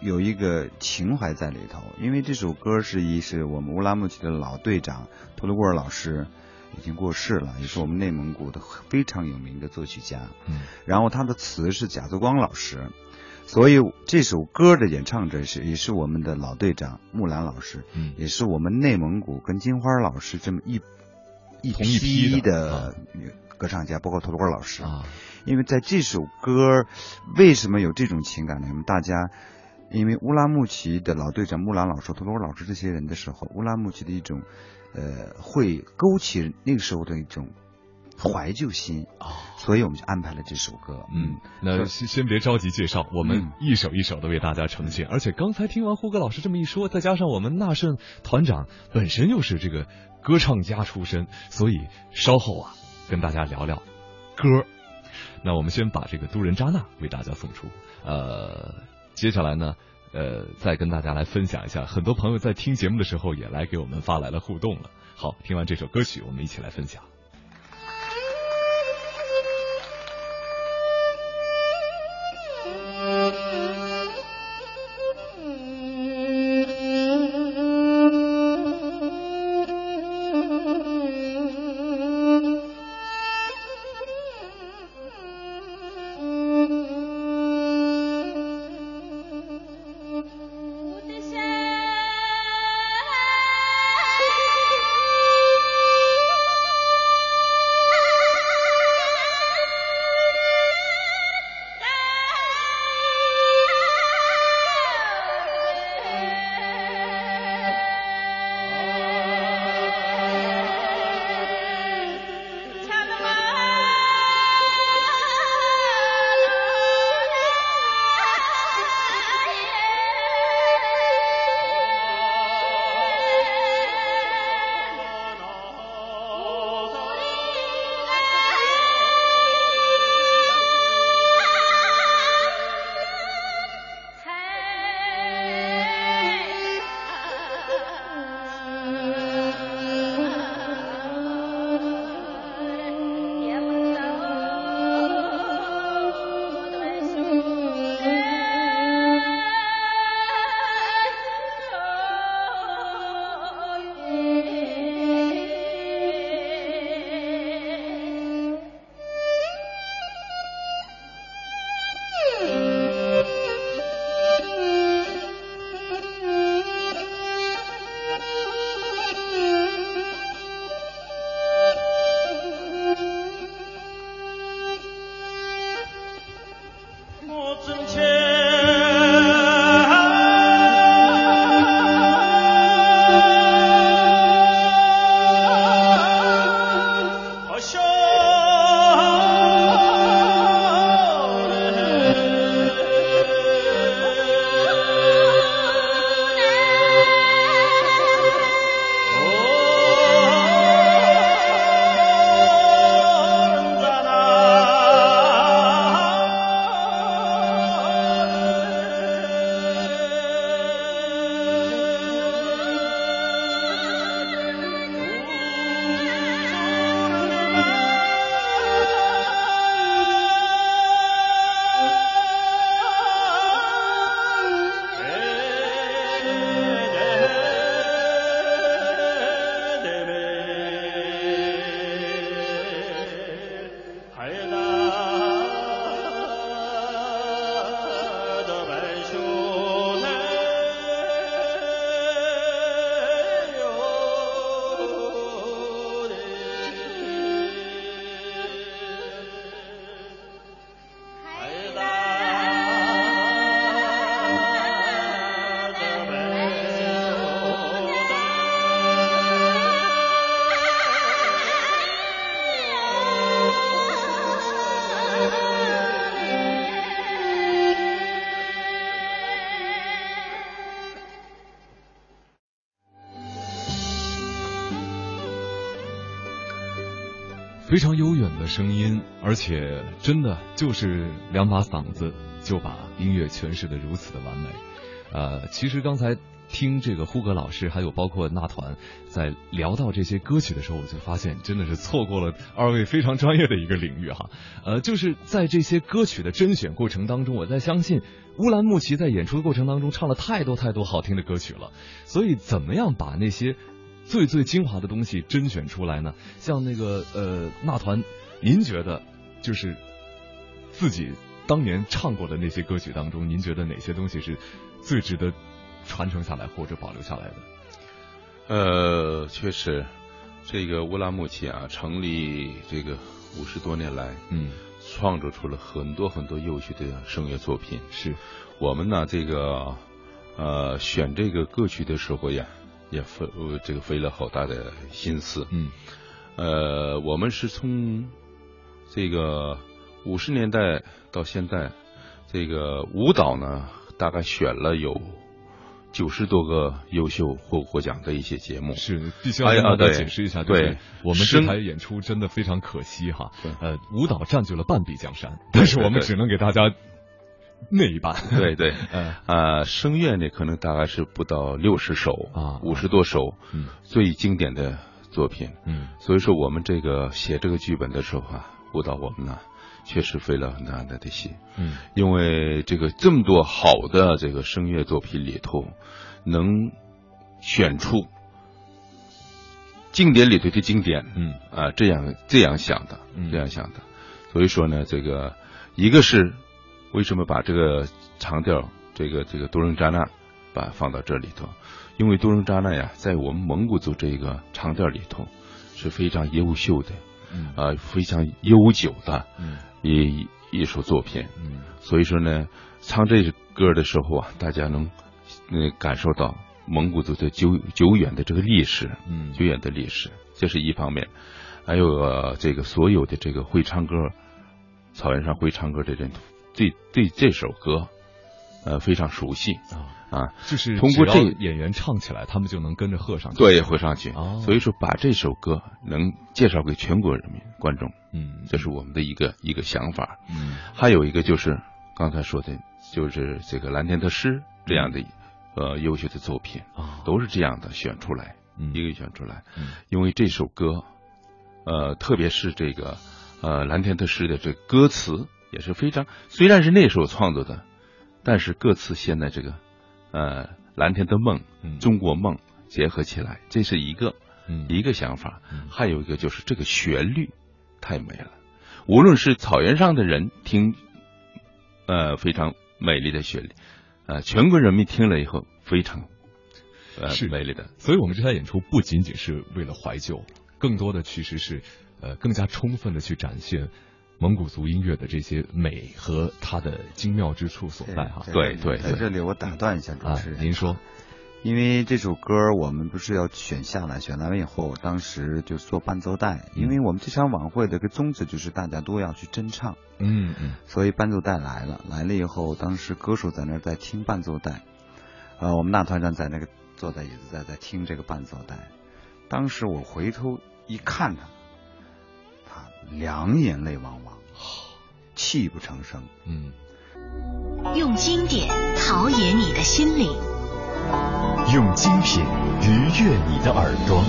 [SPEAKER 5] 有一个情怀在里头，因为这首歌是一是我们乌拉木齐的老队长图鲁沃尔老师已经过世了，也是我们内蒙古的非常有名的作曲家。
[SPEAKER 3] 嗯
[SPEAKER 5] 然后他的词是贾泽光老师，所以这首歌的演唱者是也是我们的老队长木兰老师，
[SPEAKER 3] 嗯
[SPEAKER 5] 也是我们内蒙古跟金花老师这么一一
[SPEAKER 3] 批
[SPEAKER 5] 批
[SPEAKER 3] 的啊
[SPEAKER 5] 歌唱家，包括图鲁沃尔老师。
[SPEAKER 3] 啊
[SPEAKER 5] 因为在这首歌为什么有这种情感呢？我们大家因为乌拉木齐的老队长木兰老师、图罗老师这些人的时候，乌拉木齐的一种呃会勾起那个时候的一种怀旧心，
[SPEAKER 3] 啊
[SPEAKER 5] 所以我们就安排了这首歌。
[SPEAKER 3] 嗯，那先先别着急介绍，我们
[SPEAKER 5] 嗯
[SPEAKER 3] 一首一首的为大家呈现。而且刚才听完胡歌老师这么一说，再加上我们纳顺团长本身又是这个歌唱家出身，所以稍后啊跟大家聊聊歌。那我们先把这个都人扎纳为大家送出，呃，接下来呢，呃，再跟大家来分享一下，很多朋友在听节目的时候也来给我们发来了互动了。好，听完这首歌曲，我们一起来分享。非常悠远的声音，而且真的就是两把嗓子就把音乐诠释的如此的完美。呃，其实刚才听这个呼格老师，还有包括那团在聊到这些歌曲的时候，我就发现真的是错过了二位非常专业的一个领域哈。呃，就是在这些歌曲的甄选过程当中，我在相信乌兰牧骑在演出的过程当中唱了太多太多好听的歌曲了，所以怎么样把那些最最精华的东西甄选出来呢？像那个呃那团，您觉得就是自己当年唱过的那些歌曲当中，您觉得哪些东西是最值得传承下来或者保留下来的？
[SPEAKER 4] 呃，确实，这个乌拉木齐啊，成立这个五十多年来，
[SPEAKER 3] 嗯，
[SPEAKER 4] 创作出了很多很多优秀的声乐作品。
[SPEAKER 3] 是
[SPEAKER 4] 我们呢，这个呃选这个歌曲的时候呀，也费呃这个费了好大的心思。
[SPEAKER 3] 嗯
[SPEAKER 4] 呃，我们是从这个五十年代到现在，这个舞蹈呢，大概选了有九十多个优秀获获奖的一些节目。
[SPEAKER 3] 是，必须要
[SPEAKER 4] 哎呀
[SPEAKER 3] 跟大家解释一下，就是
[SPEAKER 4] 对
[SPEAKER 3] 我们这
[SPEAKER 4] 声
[SPEAKER 3] 台演出真的非常可惜哈，呃，舞蹈占据了半壁江山，但是我们只能给大家 那一半。
[SPEAKER 4] 对对，
[SPEAKER 3] 嗯。
[SPEAKER 4] 啊，声乐呢，可能大概是不到六十首
[SPEAKER 3] 啊
[SPEAKER 4] 五十多首
[SPEAKER 3] 嗯。
[SPEAKER 4] 最经典的作品。
[SPEAKER 3] 嗯。
[SPEAKER 4] 所以说，我们这个写这个剧本的时候啊，舞蹈我们呢确实费了很大的心，
[SPEAKER 3] 嗯。
[SPEAKER 4] 因为这个这么多好的这个声乐作品里头，能选出经典里头的经典，
[SPEAKER 3] 嗯。
[SPEAKER 4] 啊，这样这样想的
[SPEAKER 3] 嗯，
[SPEAKER 4] 这样想的。所以说呢，这个一个是为什么把这个长调，这个这个多伦扎纳把放到这里头，因为多伦扎纳呀，在我们蒙古族这个长调里头是非常优秀的，
[SPEAKER 3] 嗯。
[SPEAKER 4] 啊、非常悠久的
[SPEAKER 3] 嗯。
[SPEAKER 4] 一一首作品。
[SPEAKER 3] 嗯。
[SPEAKER 4] 所以说呢，唱这首歌的时候啊，大家能呃感受到蒙古族的久久远的这个历史，
[SPEAKER 3] 嗯。
[SPEAKER 4] 久远的历史，这是一方面。还有、呃、这个所有的这个会唱歌，草原上会唱歌的人，对对这首歌，呃非常熟悉
[SPEAKER 3] 啊，
[SPEAKER 4] 啊，
[SPEAKER 3] 就是
[SPEAKER 4] 通过这
[SPEAKER 3] 演员唱起来，他们就能跟着和上去。
[SPEAKER 4] 对，会上去。
[SPEAKER 3] 哦
[SPEAKER 4] 所以说，把这首歌能介绍给全国人民观众，
[SPEAKER 3] 嗯，
[SPEAKER 4] 这是我们的一个一个想法。
[SPEAKER 3] 嗯
[SPEAKER 4] 还有一个就是刚才说的，就是这个蓝天的诗这样的呃优秀的作品，
[SPEAKER 3] 啊
[SPEAKER 4] 都是这样的选出来，
[SPEAKER 3] 嗯
[SPEAKER 4] 一个选出来。
[SPEAKER 3] 嗯
[SPEAKER 4] 因为这首歌，呃，特别是这个呃蓝天的诗的这歌词也是非常，虽然是那时候创作的，但是歌词现在这个呃蓝天的梦、
[SPEAKER 3] 嗯
[SPEAKER 4] 中国梦结合起来，这是一个
[SPEAKER 3] 嗯
[SPEAKER 4] 一个想法
[SPEAKER 3] 嗯。
[SPEAKER 4] 还有一个就是这个旋律太美了，无论是草原上的人听，呃，非常美丽的旋律，呃，全国人民听了以后非常呃
[SPEAKER 3] 是
[SPEAKER 4] 美丽的。
[SPEAKER 3] 所以我们这台演出不仅仅是为了怀旧，更多的其实是呃更加充分的去展现蒙古族音乐的这些美和它的精妙之处所在哈。
[SPEAKER 4] 对对对
[SPEAKER 5] 在这里我打断一下主
[SPEAKER 3] 啊
[SPEAKER 5] 持，人，
[SPEAKER 3] 您说，
[SPEAKER 5] 因为这首歌我们不是要选下来，选来了以后，当时就做伴奏带，因为我们这场晚会的一个宗旨就是大家都要去真唱，
[SPEAKER 3] 嗯嗯。
[SPEAKER 5] 所以伴奏带来了，来了以后，当时歌手在那儿在听伴奏带，呃，我们大团长在那个坐在椅子在在听这个伴奏带，当时我回头一看他，他两眼泪汪汪，泣不成声。
[SPEAKER 3] 嗯，
[SPEAKER 1] 用经典陶冶你的心灵，
[SPEAKER 2] 用精品愉悦你的耳朵。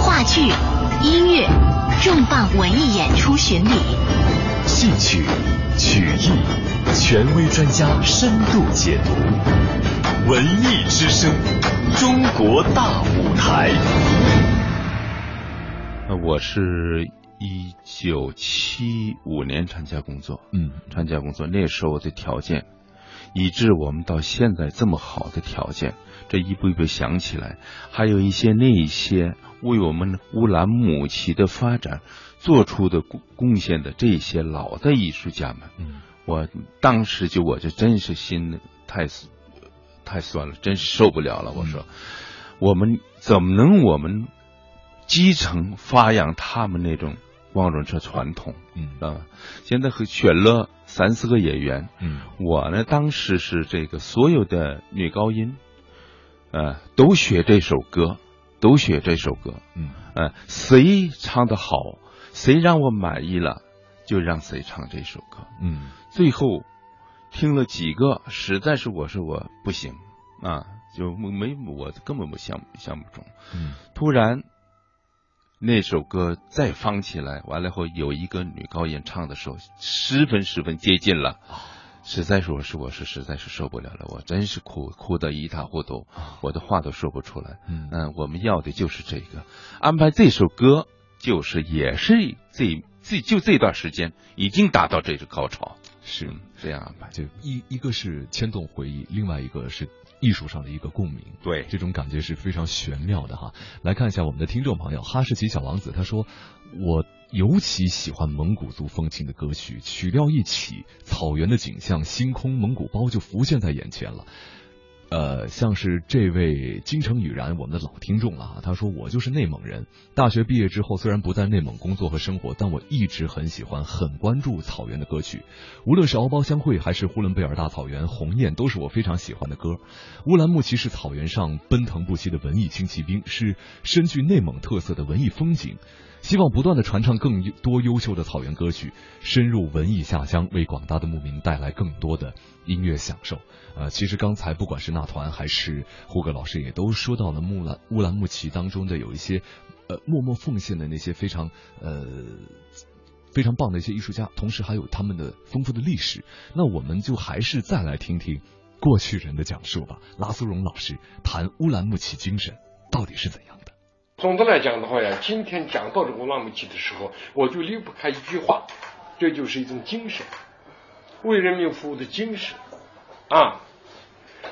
[SPEAKER 1] 话剧、音乐、重磅文艺演出巡礼，
[SPEAKER 2] 戏曲、曲艺，权威专家深度解读，文艺之声，中国大舞台。
[SPEAKER 4] 呃，我是一九七五年参加工作，
[SPEAKER 3] 嗯。
[SPEAKER 4] 参加工作那时候的条件，以致我们到现在这么好的条件，这一步一步想起来，还有一些那一些为我们乌兰牧骑的发展做出的贡贡献的这些老的艺术家们，
[SPEAKER 3] 嗯。
[SPEAKER 4] 我当时就我就真是心太酸太酸了，真是受不了了。我说，我们怎么能我们基层发扬他们那种光荣这传统
[SPEAKER 3] 嗯
[SPEAKER 4] 啊？现在和选了三四个演员，
[SPEAKER 3] 嗯
[SPEAKER 4] 我呢当时是这个所有的女高音，呃，都学这首歌，都学这首歌，
[SPEAKER 3] 嗯
[SPEAKER 4] 呃，谁唱的好，谁让我满意了，就让谁唱这首歌。
[SPEAKER 3] 嗯
[SPEAKER 4] 最后听了几个，实在是我说我不行啊，就没我根本不想想不中。
[SPEAKER 3] 嗯
[SPEAKER 4] 突然那首歌再放起来，完了后有一个女高音唱的时候，十分十分接近了。实在是我是我是实在是受不了了，我真是哭哭得一塌糊涂，我的话都说不出来。
[SPEAKER 3] 嗯
[SPEAKER 4] 嗯，我们要的就是这个，安排这首歌就是也是这这就这段时间已经达到这个高潮，
[SPEAKER 3] 是
[SPEAKER 4] 嗯，这样安排。
[SPEAKER 3] 就一一个是牵动回忆，另外一个是艺术上的一个共鸣。
[SPEAKER 4] 对
[SPEAKER 3] 这种感觉是非常玄妙的哈。来看一下我们的听众朋友哈士奇小王子，他说：“我尤其喜欢蒙古族风情的歌曲，曲调一起，草原的景象、星空、蒙古包就浮现在眼前了。”呃，像是这位京城雨然，我们的老听众了哈。他说：“我就是内蒙人，大学毕业之后虽然不在内蒙工作和生活，但我一直很喜欢、很关注草原的歌曲。无论是敖包相会还是呼伦贝尔大草原、鸿雁，都是我非常喜欢的歌。乌兰牧骑是草原上奔腾不息的文艺轻骑兵，是深具内蒙特色的文艺风景。希望不断的传唱更多优秀的草原歌曲，深入文艺下乡，为广大的牧民带来更多的音乐享受。呃，其实刚才不管是那团还是胡歌老师，也都说到了木兰乌兰牧骑当中的有一些呃默默奉献的那些非常呃。非常棒的一些艺术家，同时还有他们的丰富的历史。那我们就还是再来听听过去人的讲述吧。拉苏荣老师谈乌兰牧骑精神到底是怎样？
[SPEAKER 8] 总的来讲的话呀，今天讲到这个乌兰牧骑的时候，我就离不开一句话，这就是一种精神，为人民服务的精神啊。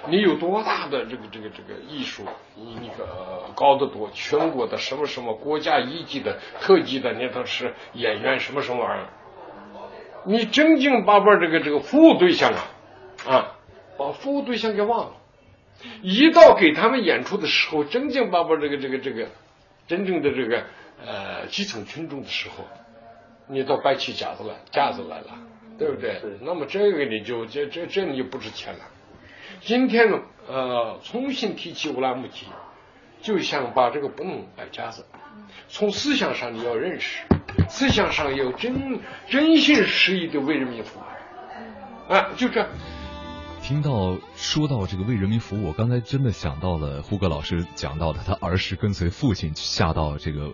[SPEAKER 8] 你有多大的这个这个这个艺术，你那个高得多，全国的什么什么国家一级的特级的，那都是演员什么什么玩意儿。你正经八百这个这个服务对象啊啊，把服务对象给忘了。一到给他们演出的时候，正经八百这个这个这个真正的这个呃基层群众的时候，你都摆起架子来，架子来了，对不对？那么这个你就这这这你就不值钱了。今天呢，呃，重新提起乌兰牧骑，就想把这个不能摆架子，从思想上你要认识，思想上要真真心实意的为人民服务，啊，就这。
[SPEAKER 3] 听到说到这个为人民服务，我刚才真的想到了胡歌老师讲到的，他儿时跟随父亲下到这个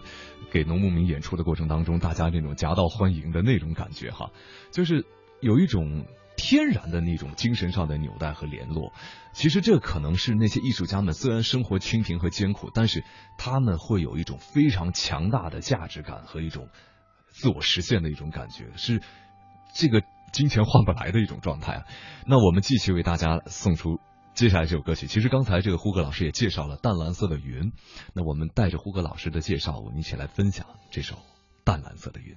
[SPEAKER 3] 给农牧民演出的过程当中，大家那种夹道欢迎的那种感觉哈，就是有一种天然的那种精神上的纽带和联络。其实这可能是那些艺术家们虽然生活清贫和艰苦，但是他们会有一种非常强大的价值感和一种自我实现的一种感觉，是这个金钱换不来的一种状态啊。那我们继续为大家送出接下来这首歌曲。其实刚才这个胡歌老师也介绍了《淡蓝色的云》，那我们带着胡歌老师的介绍，我们一起来分享这首《淡蓝色的云》。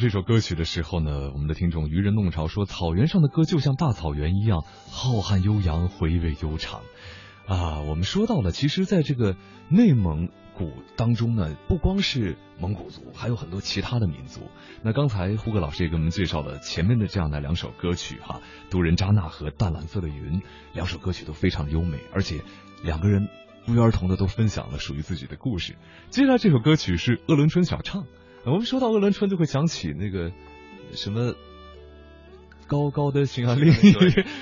[SPEAKER 3] 这首歌曲的时候呢，我们的听众愚人弄潮说：“草原上的歌就像大草原一样，浩瀚悠扬，回味悠长。”啊，我们说到了，其实在这个内蒙古当中呢，不光是蒙古族，还有很多其他的民族。那刚才胡歌老师也给我们介绍了前面的这样的两首歌曲哈，《杜仁扎纳》和《淡蓝色的云》，两首歌曲都非常优美，而且两个人不约而同的都分享了属于自己的故事。接下来这首歌曲是鄂伦春小唱。我们说到鄂伦春，就会想起那个什么高高的兴安岭，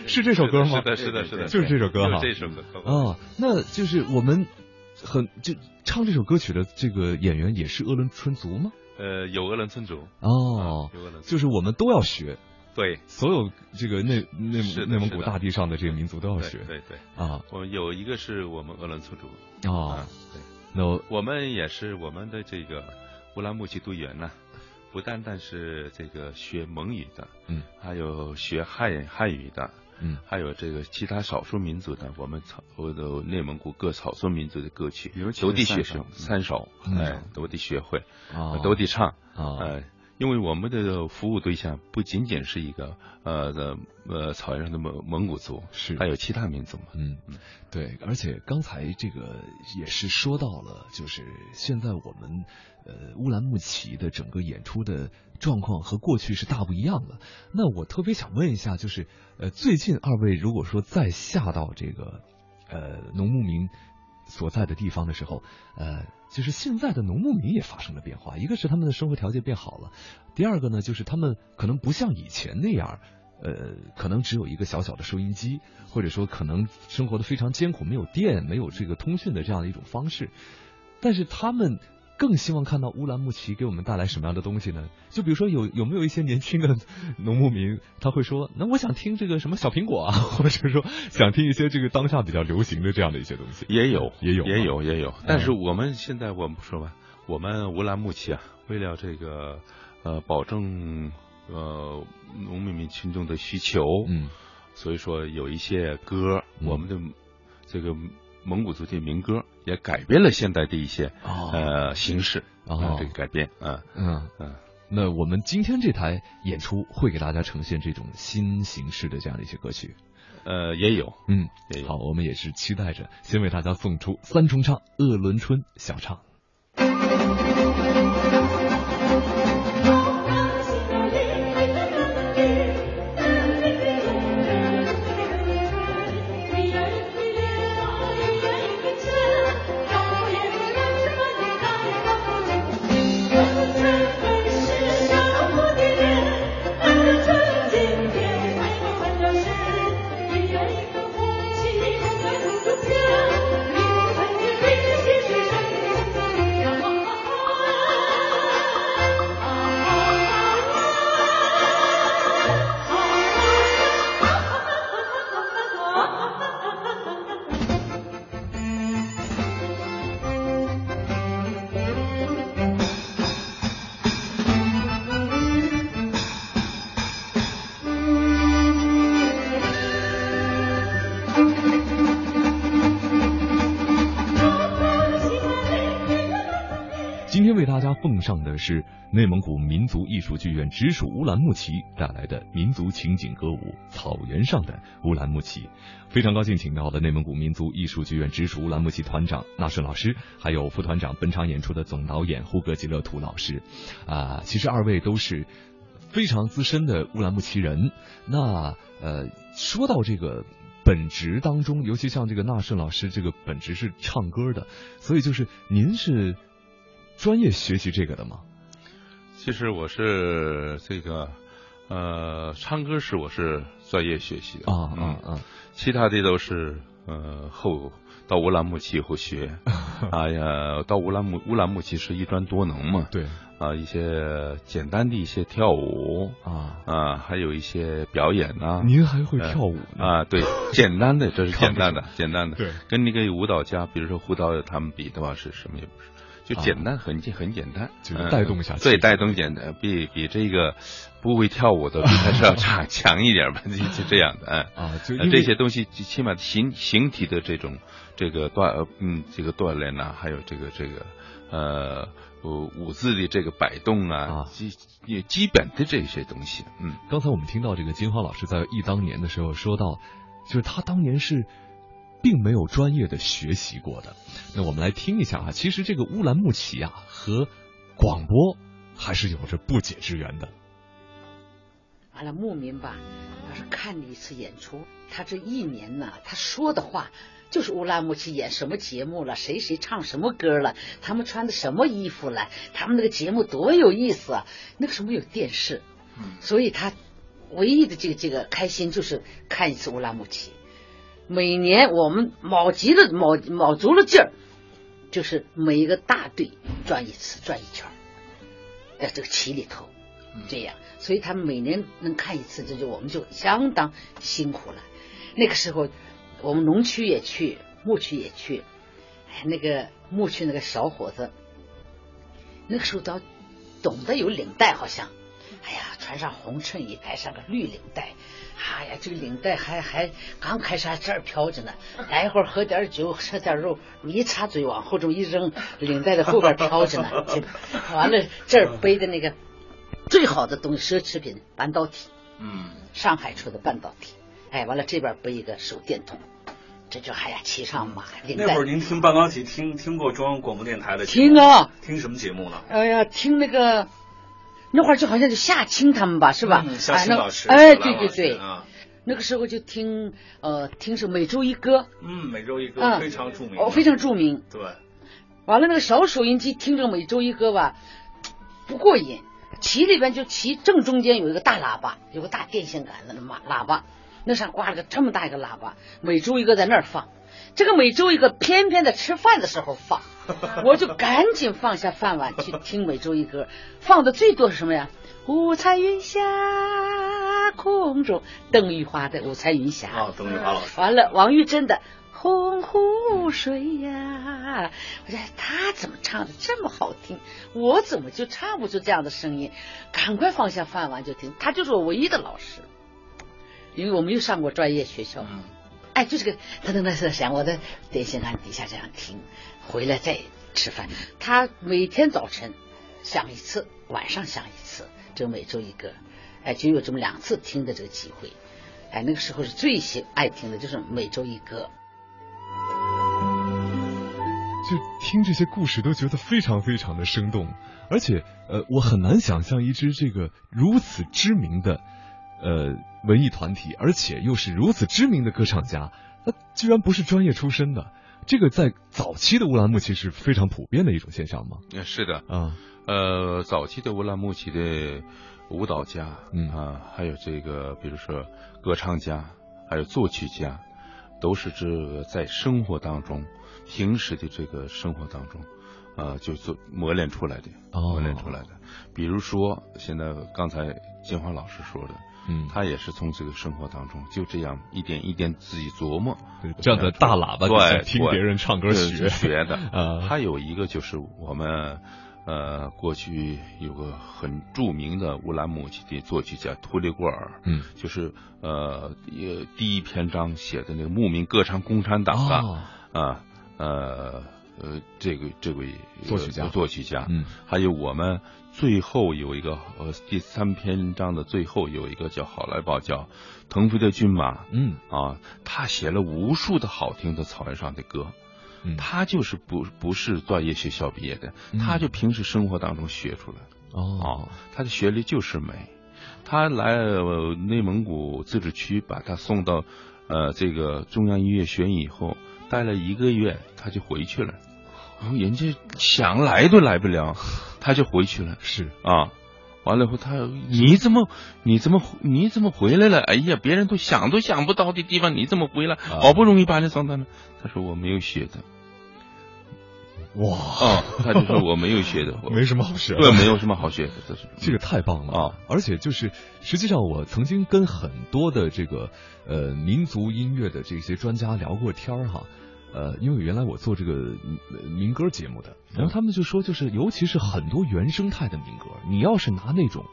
[SPEAKER 3] 是这首歌吗？
[SPEAKER 4] 是的，是的，是的，
[SPEAKER 3] 就是这首歌哈。
[SPEAKER 4] 就是这首歌。
[SPEAKER 3] 啊，那就是我们很就唱这首歌曲的这个演员也是鄂伦春族吗？
[SPEAKER 4] 呃，有鄂伦春族。
[SPEAKER 3] 哦，
[SPEAKER 4] 有鄂伦。
[SPEAKER 3] 就是我们都要学。
[SPEAKER 4] 对，
[SPEAKER 3] 所有这个内内内蒙古大地上的这个民族都要学。
[SPEAKER 4] 对对。
[SPEAKER 3] 啊，
[SPEAKER 4] 我有一个是我们鄂伦春族。
[SPEAKER 3] 哦，
[SPEAKER 4] 对。
[SPEAKER 3] 那
[SPEAKER 4] 我们也是我们的这个。乌兰牧骑队员呢，不单单是这个学蒙语的，
[SPEAKER 3] 嗯，
[SPEAKER 4] 还有学汉汉语的，
[SPEAKER 3] 嗯，
[SPEAKER 4] 还有这个其他少数民族的，我们草或者内蒙古各少数民族的歌曲，都得学生三首，哎，都得学会，都得唱，哎。因为我们的服务对象不仅仅是一个呃的呃草原上的蒙蒙古族，
[SPEAKER 3] 是。
[SPEAKER 4] 还有其他民族嘛。
[SPEAKER 3] 嗯。嗯，对，而且刚才这个也是说到了，就是现在我们呃乌兰牧骑的整个演出的状况和过去是大不一样的。那我特别想问一下，就是呃最近二位如果说再下到这个呃农牧民所在的地方的时候，呃。就是现在的农牧民也发生了变化，一个是他们的生活条件变好了，第二个呢，就是他们可能不像以前那样，呃，可能只有一个小小的收音机，或者说可能生活的非常艰苦，没有电，没有这个通讯的这样的一种方式，但是他们。更希望看到乌兰牧骑给我们带来什么样的东西呢？就比如说有有没有一些年轻的农牧民，他会说，那我想听这个什么小苹果啊，或者说想听一些这个当下比较流行的这样的一些东西。
[SPEAKER 4] 也有，
[SPEAKER 3] 也有，
[SPEAKER 4] 也有，也有。但是我们现在我们说吧，我们乌兰牧骑啊，为了这个呃保证呃农民民群众的需求，
[SPEAKER 3] 嗯，
[SPEAKER 4] 所以说有一些歌，我们的这个。蒙古族的民歌也改变了现代的一些呃形式
[SPEAKER 3] 啊，
[SPEAKER 4] 这个改变啊，
[SPEAKER 3] 嗯嗯。那我们今天这台演出会给大家呈现这种新形式的这样的一些歌曲，
[SPEAKER 4] 呃，也有，
[SPEAKER 3] 嗯，
[SPEAKER 4] 也有。
[SPEAKER 3] 好，我们也是期待着，先为大家送出三重唱《鄂伦春小唱》。内蒙古民族艺术剧院直属乌兰牧骑带来的民族情景歌舞《草原上的乌兰牧骑》。非常高兴请到了内蒙古民族艺术剧院直属乌兰牧骑团长纳顺老师，还有副团长本场演出的总导演呼格吉勒图老师。啊，其实二位都是非常资深的乌兰牧骑人。那呃，说到这个本职当中，尤其像这个纳顺老师，这个本职是唱歌的，所以就是您是。专业学习这个的吗？
[SPEAKER 4] 其实我是这个，呃，唱歌是我是专业学习的
[SPEAKER 3] 啊啊啊，
[SPEAKER 4] 其他的都是呃后到乌兰牧骑后学。哎呀，到乌兰牧乌兰牧骑是一专多能嘛？
[SPEAKER 3] 对
[SPEAKER 4] 啊，一些简单的一些跳舞
[SPEAKER 3] 啊
[SPEAKER 4] 啊，还有一些表演啊。
[SPEAKER 3] 您还会跳舞
[SPEAKER 4] 啊？对，简单的这是 简单的，简单的。
[SPEAKER 3] 对，
[SPEAKER 4] 跟那个舞蹈家，比如说胡导他们比的话，是什么也不是。就简单，很简很简单，
[SPEAKER 3] 啊就是
[SPEAKER 4] 嗯
[SPEAKER 3] 带动一下气
[SPEAKER 4] 对，带动简单，比比这个不会跳舞的比他是要 差 强一点吧，就就这样的，嗯。
[SPEAKER 3] 啊，就
[SPEAKER 4] 这些东西，起码形形体的这种这个锻呃嗯这个锻炼呐、还有这个这个呃舞舞姿的这个摆动啊
[SPEAKER 3] 啊，
[SPEAKER 4] 基也基本的这些东西，嗯。
[SPEAKER 3] 刚才我们听到这个金花老师在忆当年的时候说到，就是他当年是并没有专业的学习过的。那我们来听一下啊，其实这个乌兰牧骑啊和广播还是有着不解之缘的。
[SPEAKER 6] 完了，牧民吧，要是看你一次演出，他这一年呢，他说的话就是乌兰木齐演什么节目了，谁谁唱什么歌了，他们穿的什么衣服了，他们那个节目多有意思啊！那个时候没有电视，所以他唯一的这个这个开心就是看一次乌兰木齐。每年我们卯极了卯卯足了劲儿，就是每一个大队转一次，转一圈，在这个旗里头。这样，所以他们每年能看一次，这就我们就相当辛苦了。那个时候，我们农区也去，牧区也去，哎，那个牧区那个小伙子，那个时候都懂得有领带，好像，哎呀，穿上红衬衣，戴上个绿领带，哎呀，这个领带还还刚开始还这儿飘着呢，待会儿喝点酒，吃点肉，一插嘴往后这么一扔，领带在后边飘着呢，就完了这儿背的那个。最好的东西，奢侈品半导体，
[SPEAKER 9] 嗯，
[SPEAKER 6] 上海出的半导体，哎，完了这边背一个手电筒，这就哎呀骑上马，
[SPEAKER 9] 那会儿您听半导体听听过中央广播电台的
[SPEAKER 6] 听啊，
[SPEAKER 9] 听什么节目呢？
[SPEAKER 6] 哎呀，听那个那会儿就好像就夏青他们吧，是吧？
[SPEAKER 9] 嗯夏青老师
[SPEAKER 6] 哎，对对对，
[SPEAKER 9] 啊，
[SPEAKER 6] 那个时候就听呃听是每周一歌，
[SPEAKER 9] 嗯，每周一歌
[SPEAKER 6] 嗯
[SPEAKER 9] 非常著名，
[SPEAKER 6] 哦，非常著名。
[SPEAKER 9] 对，
[SPEAKER 6] 完了那个小收音机听着每周一歌吧，不过瘾。旗里边就旗正中间有一个大喇叭，有个大电线杆子的嘛喇叭，那上挂了个这么大一个喇叭，每周一个在那儿放。这个每周一个偏偏在吃饭的时候放，我就赶紧放下饭碗去听每周一歌。放的最多是什么呀？五彩云霞空中，邓玉华的《五彩云霞》
[SPEAKER 9] 啊，邓玉华老师，
[SPEAKER 6] 完了，王玉珍的。洪湖水呀，我说他怎么唱的这么好听？我怎么就唱不出这样的声音？赶快放下饭碗就听，他就是我唯一的老师，因为我没有上过专业学校。
[SPEAKER 9] 嗯，
[SPEAKER 6] 哎，就这个噔噔噔噔响，我在电线杆底下这样听，回来再吃饭。他每天早晨想一次，晚上想一次，这每周一个，哎，就有这么两次听的这个机会。哎，那个时候是最喜爱听的，就是每周一歌。
[SPEAKER 3] 就听这些故事都觉得非常非常的生动，而且呃，我很难想象一支这个如此知名的呃文艺团体，而且又是如此知名的歌唱家，他居然不是专业出身的。这个在早期的乌兰牧骑是非常普遍的一种现象吗？
[SPEAKER 4] 嗯是的，
[SPEAKER 3] 啊，
[SPEAKER 4] 呃，早期的乌兰牧骑的舞蹈家，
[SPEAKER 3] 嗯
[SPEAKER 4] 啊，还有这个，比如说歌唱家，还有作曲家，都是这个在生活当中，平时的这个生活当中，呃，就做磨练出来的，
[SPEAKER 3] 哦
[SPEAKER 4] 磨练出来的。比如说，现在刚才金花老师说的，
[SPEAKER 3] 嗯，
[SPEAKER 4] 他也是从这个生活当中就这样一点一点自己琢磨，
[SPEAKER 3] 对这样的大喇叭
[SPEAKER 4] 对，
[SPEAKER 3] 听别人唱歌学
[SPEAKER 4] 学的。
[SPEAKER 3] 啊。
[SPEAKER 4] 还有一个就是我们呃过去有个很著名的乌兰牧骑的作曲家图里古尔，
[SPEAKER 3] 嗯，
[SPEAKER 4] 就是呃也第一篇章写的那个牧民歌唱共产党的
[SPEAKER 3] 哦。
[SPEAKER 4] 啊呃呃这个这位呃
[SPEAKER 3] 作曲家。
[SPEAKER 4] 作曲家，
[SPEAKER 3] 嗯，
[SPEAKER 4] 还有我们最后有一个呃第三篇章的最后有一个叫好来宝叫腾飞的骏马，
[SPEAKER 3] 嗯
[SPEAKER 4] 啊，他写了无数的好听的草原上的歌。
[SPEAKER 3] 嗯
[SPEAKER 4] 他就是不不是专业学校毕业的，
[SPEAKER 3] 嗯
[SPEAKER 4] 他就平时生活当中学出来的。
[SPEAKER 3] 哦
[SPEAKER 4] 他的学历就是美。他来呃内蒙古自治区，把他送到呃这个中央音乐学院以后，待了一个月，他就回去了。然后人家想来都来不了，他就回去了。
[SPEAKER 3] 是
[SPEAKER 4] 啊，完了以后他你怎么你怎么你怎么回来了？哎呀，别人都想都想不到的地方，你怎么回来？
[SPEAKER 3] 啊
[SPEAKER 4] 好不容易把你送到那，他说我没有学的。
[SPEAKER 3] 哇
[SPEAKER 4] 啊，他就说我没有学的，我
[SPEAKER 3] 没什么好学的
[SPEAKER 4] 对，没有什么好学的，这是
[SPEAKER 3] 这个太棒了
[SPEAKER 4] 啊！
[SPEAKER 3] 而且就是，实际上我曾经跟很多的这个呃民族音乐的这些专家聊过天儿哈，呃，因为原来我做这个呃民歌节目的，然后他们就说，就是尤其是很多原生态的民歌，你要是拿那种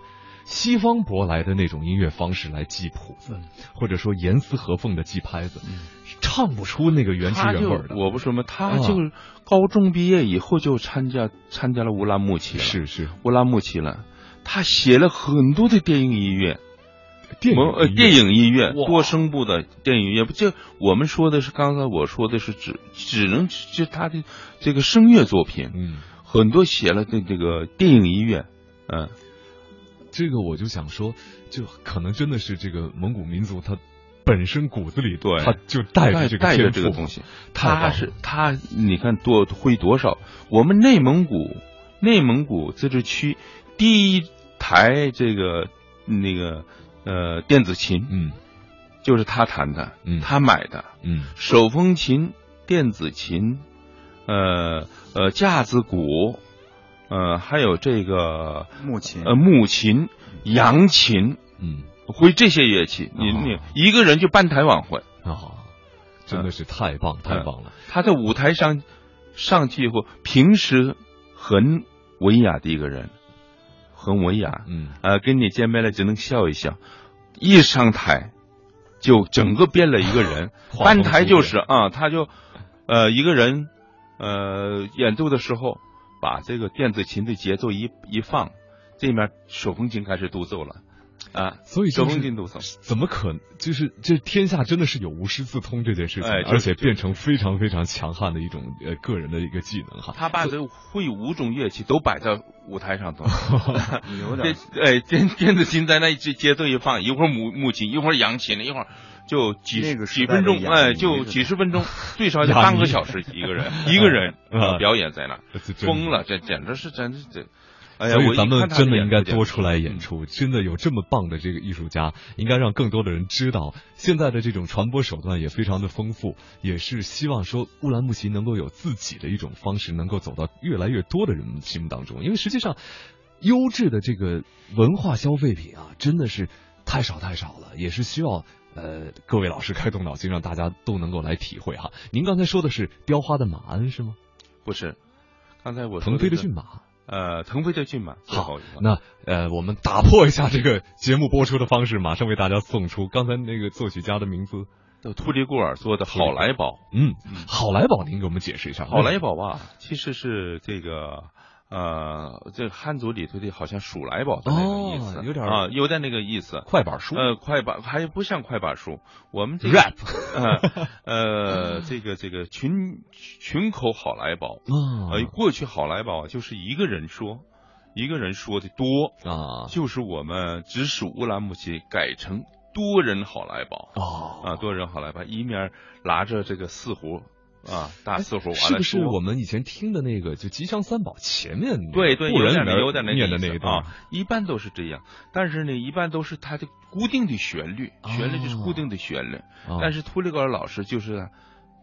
[SPEAKER 3] 西方舶来的那种音乐方式来记谱子，或者说严丝合缝的记拍子，唱不出那个原汁原味的。
[SPEAKER 4] 我不说嘛，他
[SPEAKER 3] 啊
[SPEAKER 4] 就高中毕业以后就参加参加了乌拉木齐了，
[SPEAKER 3] 是是，
[SPEAKER 4] 乌拉木齐了。他写了很多的电影音乐，
[SPEAKER 3] 电影
[SPEAKER 4] 呃
[SPEAKER 3] 音乐。
[SPEAKER 4] 电影音乐多声部的电影音乐，不就我们说的是刚才我说的是只只能就他的这个声乐作品，
[SPEAKER 3] 嗯，
[SPEAKER 4] 很多写了的这个电影音乐，嗯，
[SPEAKER 3] 这个我就想说，就可能真的是这个蒙古民族他本身骨子里，
[SPEAKER 4] 对。
[SPEAKER 3] 他就带着这个
[SPEAKER 4] 带着这个东西，他是他，你看多会多少？我们内蒙古内蒙古自治区第一台这个那个呃电子琴，
[SPEAKER 3] 嗯。
[SPEAKER 4] 就是他弹的，
[SPEAKER 3] 嗯。
[SPEAKER 4] 他买的
[SPEAKER 3] 嗯。
[SPEAKER 4] 手风琴、电子琴，呃呃架子鼓，呃还有这个
[SPEAKER 5] 木琴。
[SPEAKER 4] 呃木琴、扬琴，
[SPEAKER 3] 嗯。
[SPEAKER 4] 会这些乐器，你
[SPEAKER 3] 哦。
[SPEAKER 4] 你一个人就半台晚会。
[SPEAKER 3] 啊，真的是太棒太棒了。
[SPEAKER 4] 他在舞台上上去以后，平时很文雅的一个人，很文雅，
[SPEAKER 3] 嗯。
[SPEAKER 4] 呃，跟你见面了只能笑一笑，一上台就整个变了一个人，
[SPEAKER 3] 画风
[SPEAKER 4] 半台就是啊，他就呃一个人呃演奏的时候，把这个电子琴的节奏一一放，这面手风琴开始独奏了。啊，
[SPEAKER 3] 所以就是
[SPEAKER 4] 风琴独奏，
[SPEAKER 3] 怎么可就是这天下真的是有无师自通这件事情，
[SPEAKER 4] 哎
[SPEAKER 3] 而且变成非常非常强悍的一种呃个人的一个技能哈。
[SPEAKER 4] 他把这会五种乐器都摆在舞台上头，
[SPEAKER 5] 有
[SPEAKER 4] 哎电电子琴在那一节节奏一放，一会儿木木琴，一会儿扬琴，一会儿就几
[SPEAKER 5] 那个时代
[SPEAKER 4] 几分钟，哎，就几十分钟，最少得
[SPEAKER 3] 雅尼
[SPEAKER 4] 半个小时一个人一个人
[SPEAKER 3] 啊
[SPEAKER 4] 表演在那，疯了，这简直是真是这。哎呀，
[SPEAKER 3] 所以咱们真的应该多出来演出，真的有这么棒的这个艺术家，应该让更多的人知道。现在的这种传播手段也非常的丰富，也是希望说乌兰牧骑能够有自己的一种方式，能够走到越来越多的人们心目当中。因为实际上，优质的这个文化消费品啊，真的是太少太少了，也是需要。呃，各位老师开动脑筋，让大家都能够来体会哈。您刚才说的是雕花的马鞍是吗？
[SPEAKER 4] 不是，刚才我说
[SPEAKER 3] 腾飞的骏马。
[SPEAKER 4] 呃，腾飞的骏马，
[SPEAKER 3] 好那呃，我们打破一下这个节目播出的方式，马上为大家送出刚才那个作曲家的名字。
[SPEAKER 4] 叫图里古尔做的好来宝，
[SPEAKER 3] 嗯，好来宝，您给我们解释一下。
[SPEAKER 4] 好来宝吧，其实是这个呃，这汉族里头的好像数来宝的那个意思，
[SPEAKER 3] 哦有点
[SPEAKER 4] 啊，有点那个意思。
[SPEAKER 3] 快板书，
[SPEAKER 4] 呃，快板还不像快板书，我们这个
[SPEAKER 3] rap，
[SPEAKER 4] 呃呃，这个这个群群口好来宝，
[SPEAKER 3] 啊
[SPEAKER 4] 呃，过去好来宝就是一个人说，一个人说的多，
[SPEAKER 3] 啊
[SPEAKER 4] 就是我们直属乌兰木齐改成多人好来宝
[SPEAKER 3] 哦
[SPEAKER 4] 啊，多人好来宝，一面拿着这个四胡啊，大四胡完
[SPEAKER 3] 是不是我们以前听的那个就吉祥三宝前面
[SPEAKER 4] 对对，
[SPEAKER 3] 故人
[SPEAKER 4] 有点有点那
[SPEAKER 3] 念的那一段
[SPEAKER 4] 啊，一般都是这样。但是呢，一般都是它的固定的旋律，旋律就是固定的旋律。
[SPEAKER 3] 哦
[SPEAKER 4] 但是图里高尔老师就是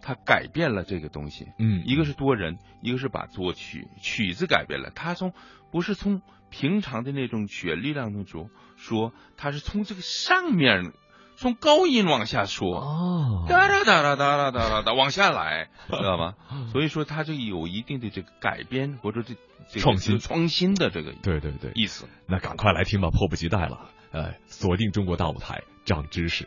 [SPEAKER 4] 他改变了这个东西，
[SPEAKER 3] 嗯，
[SPEAKER 4] 一个是多人，一个是把作曲曲子改变了。他从不是从平常的那种旋律当中说，说他是从这个上面从高音往下说。
[SPEAKER 3] 哦，
[SPEAKER 4] 哒哒哒哒哒哒哒啦哒往下来，知道吗？所以说它就有一定的这个改编或者这这个
[SPEAKER 3] 创新
[SPEAKER 4] 创新的这个
[SPEAKER 3] 对对对，
[SPEAKER 4] 意思。
[SPEAKER 3] 那赶快来听吧，迫不及待了。呃，锁定中国大舞台，长知识。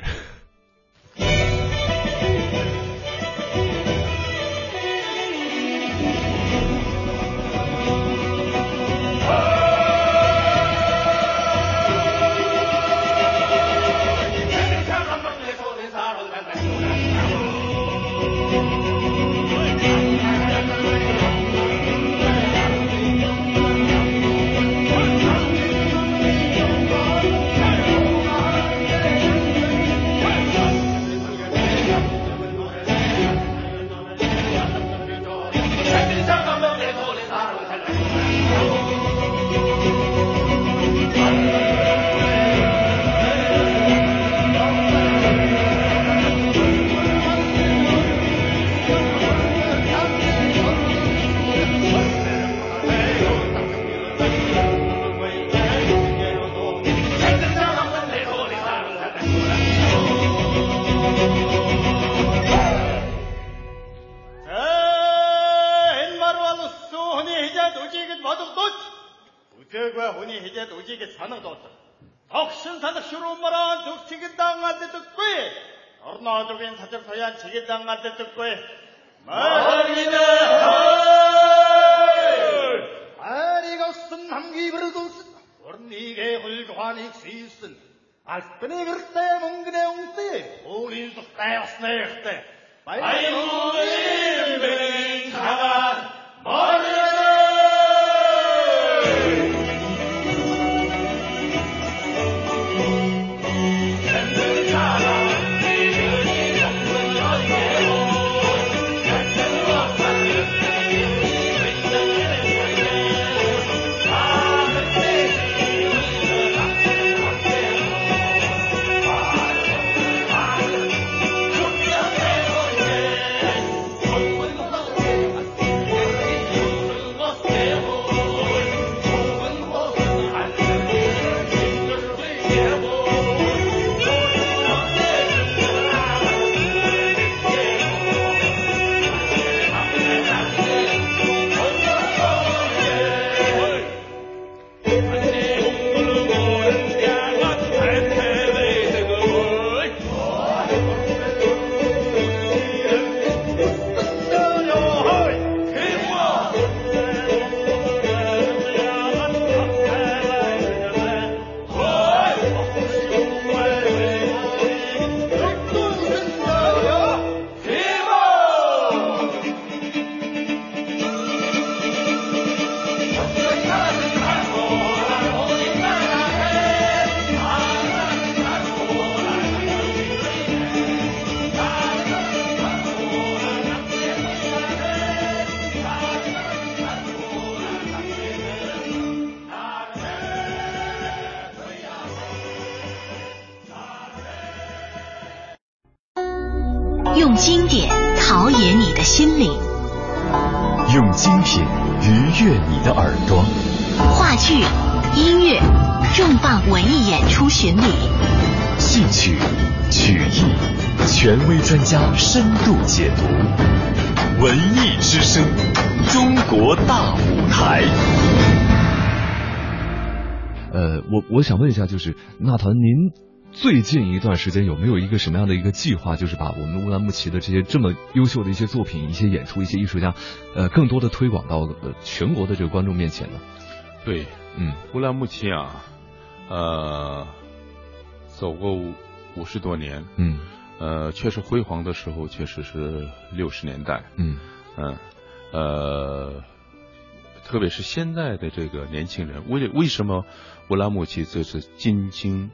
[SPEAKER 2] 戏曲、曲艺，权威专家深度解读。文艺之声，中国大舞台。
[SPEAKER 3] 呃，我我想问一下，就是纳团，您最近一段时间有没有一个什么样的一个计划，就是把我们乌兰牧骑的这些这么优秀的一些作品、一些演出、一些艺术家，呃，更多的推广到呃全国的这个观众面前呢？
[SPEAKER 4] 对，
[SPEAKER 3] 嗯，
[SPEAKER 4] 乌兰牧骑啊，呃，走过五五十多年，
[SPEAKER 3] 嗯，
[SPEAKER 4] 呃，确实辉煌的时候确实是六十年代，
[SPEAKER 3] 嗯。
[SPEAKER 4] 嗯，呃，特别是现在的这个年轻人，为为什么乌兰牧骑这次进京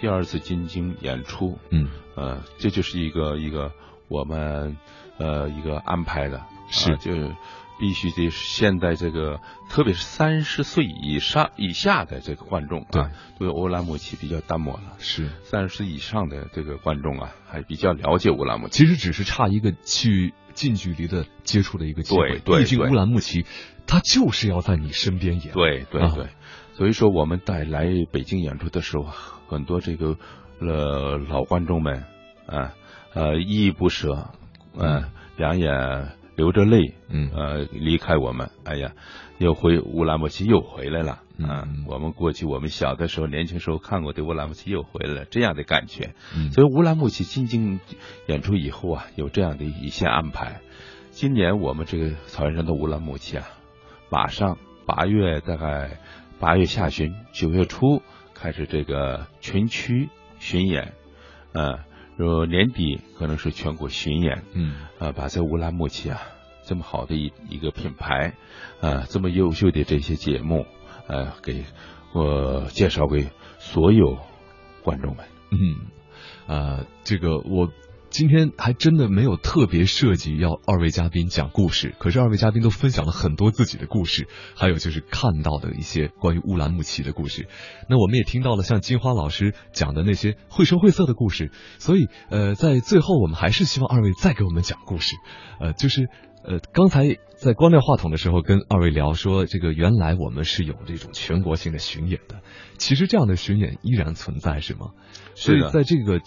[SPEAKER 4] 第二次进京演出，
[SPEAKER 3] 嗯，
[SPEAKER 4] 呃，这就是一个一个我们呃一个安排的，
[SPEAKER 3] 是。
[SPEAKER 4] 啊就是必须得现在这个，特别是三十岁以上以下的这个观众
[SPEAKER 3] 对
[SPEAKER 4] 啊，对乌兰牧骑比较淡漠了。
[SPEAKER 3] 是，
[SPEAKER 4] 三十岁以上的这个观众啊，还比较了解乌兰牧骑。
[SPEAKER 3] 其实只是差一个去近距离的接触的一个机会。
[SPEAKER 4] 对
[SPEAKER 3] 毕竟乌兰牧骑，他就是要在你身边演。啊
[SPEAKER 4] 对对对，所以说我们在来北京演出的时候，很多这个呃老观众们啊呃依依不舍，嗯两眼流着泪，
[SPEAKER 3] 嗯
[SPEAKER 4] 呃离开我们，哎呀，又回乌兰牧骑又回来了。
[SPEAKER 3] 嗯
[SPEAKER 4] 啊，我们过去我们小的时候、年轻时候看过的乌兰牧骑又回来了，这样的感觉。
[SPEAKER 3] 嗯
[SPEAKER 4] 所以乌兰牧骑进京演出以后啊，有这样的一些安排。今年我们这个草原上的乌兰牧骑啊，马上八月大概八月下旬、九月初开始这个全区巡演，呃，然后年底可能是全国巡演，
[SPEAKER 3] 嗯
[SPEAKER 4] 呃，把这乌兰牧骑啊这么好的一一个品牌，啊，这么优秀的这些节目，呃，给我介绍给所有观众们。
[SPEAKER 3] 嗯，呃，这个我今天还真的没有特别设计要二位嘉宾讲故事，可是二位嘉宾都分享了很多自己的故事，还有就是看到的一些关于乌兰牧骑的故事。那我们也听到了像金花老师讲的那些绘声绘色的故事，所以呃，在最后我们还是希望二位再给我们讲故事，呃，就是。呃，刚才在关掉话筒的时候，跟二位聊说，这个原来我们是有这种全国性的巡演的，其实这样的巡演依然存在，是吗？所以在这个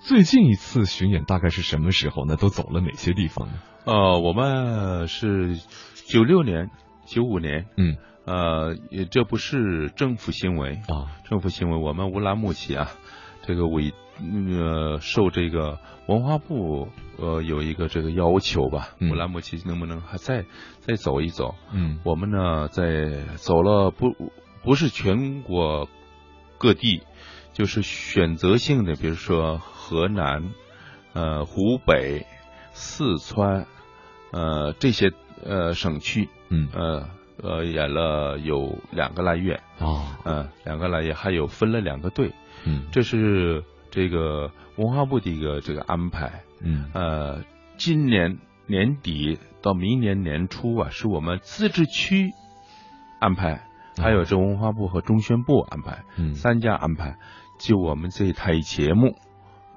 [SPEAKER 3] 最近一次巡演大概是什么时候呢？都走了哪些地方呢？
[SPEAKER 4] 呃，我们是九六年、九五年，
[SPEAKER 3] 嗯，
[SPEAKER 4] 呃，也这不是政府行为
[SPEAKER 3] 啊，
[SPEAKER 4] 政府行为，我们乌兰牧骑啊，这个委呃受这个文化部呃有一个这个要求吧，
[SPEAKER 3] 嗯
[SPEAKER 4] 乌兰牧骑能不能还再再走一走？
[SPEAKER 3] 嗯
[SPEAKER 4] 我们呢在走了不不是全国各地，就是选择性的，比如说河南、呃湖北、四川，呃这些呃省区，
[SPEAKER 3] 嗯。
[SPEAKER 4] 呃呃演了有两个来月，
[SPEAKER 3] 啊
[SPEAKER 4] 嗯、两个来月，还有分了两个队，
[SPEAKER 3] 嗯。
[SPEAKER 4] 这是这个文化部的一个这个安排。
[SPEAKER 3] 嗯。
[SPEAKER 4] 呃，今年年底到明年年初啊，是我们自治区安排，还有这文化部和中宣部安排，
[SPEAKER 3] 嗯。
[SPEAKER 4] 三家安排，就我们这一台节目，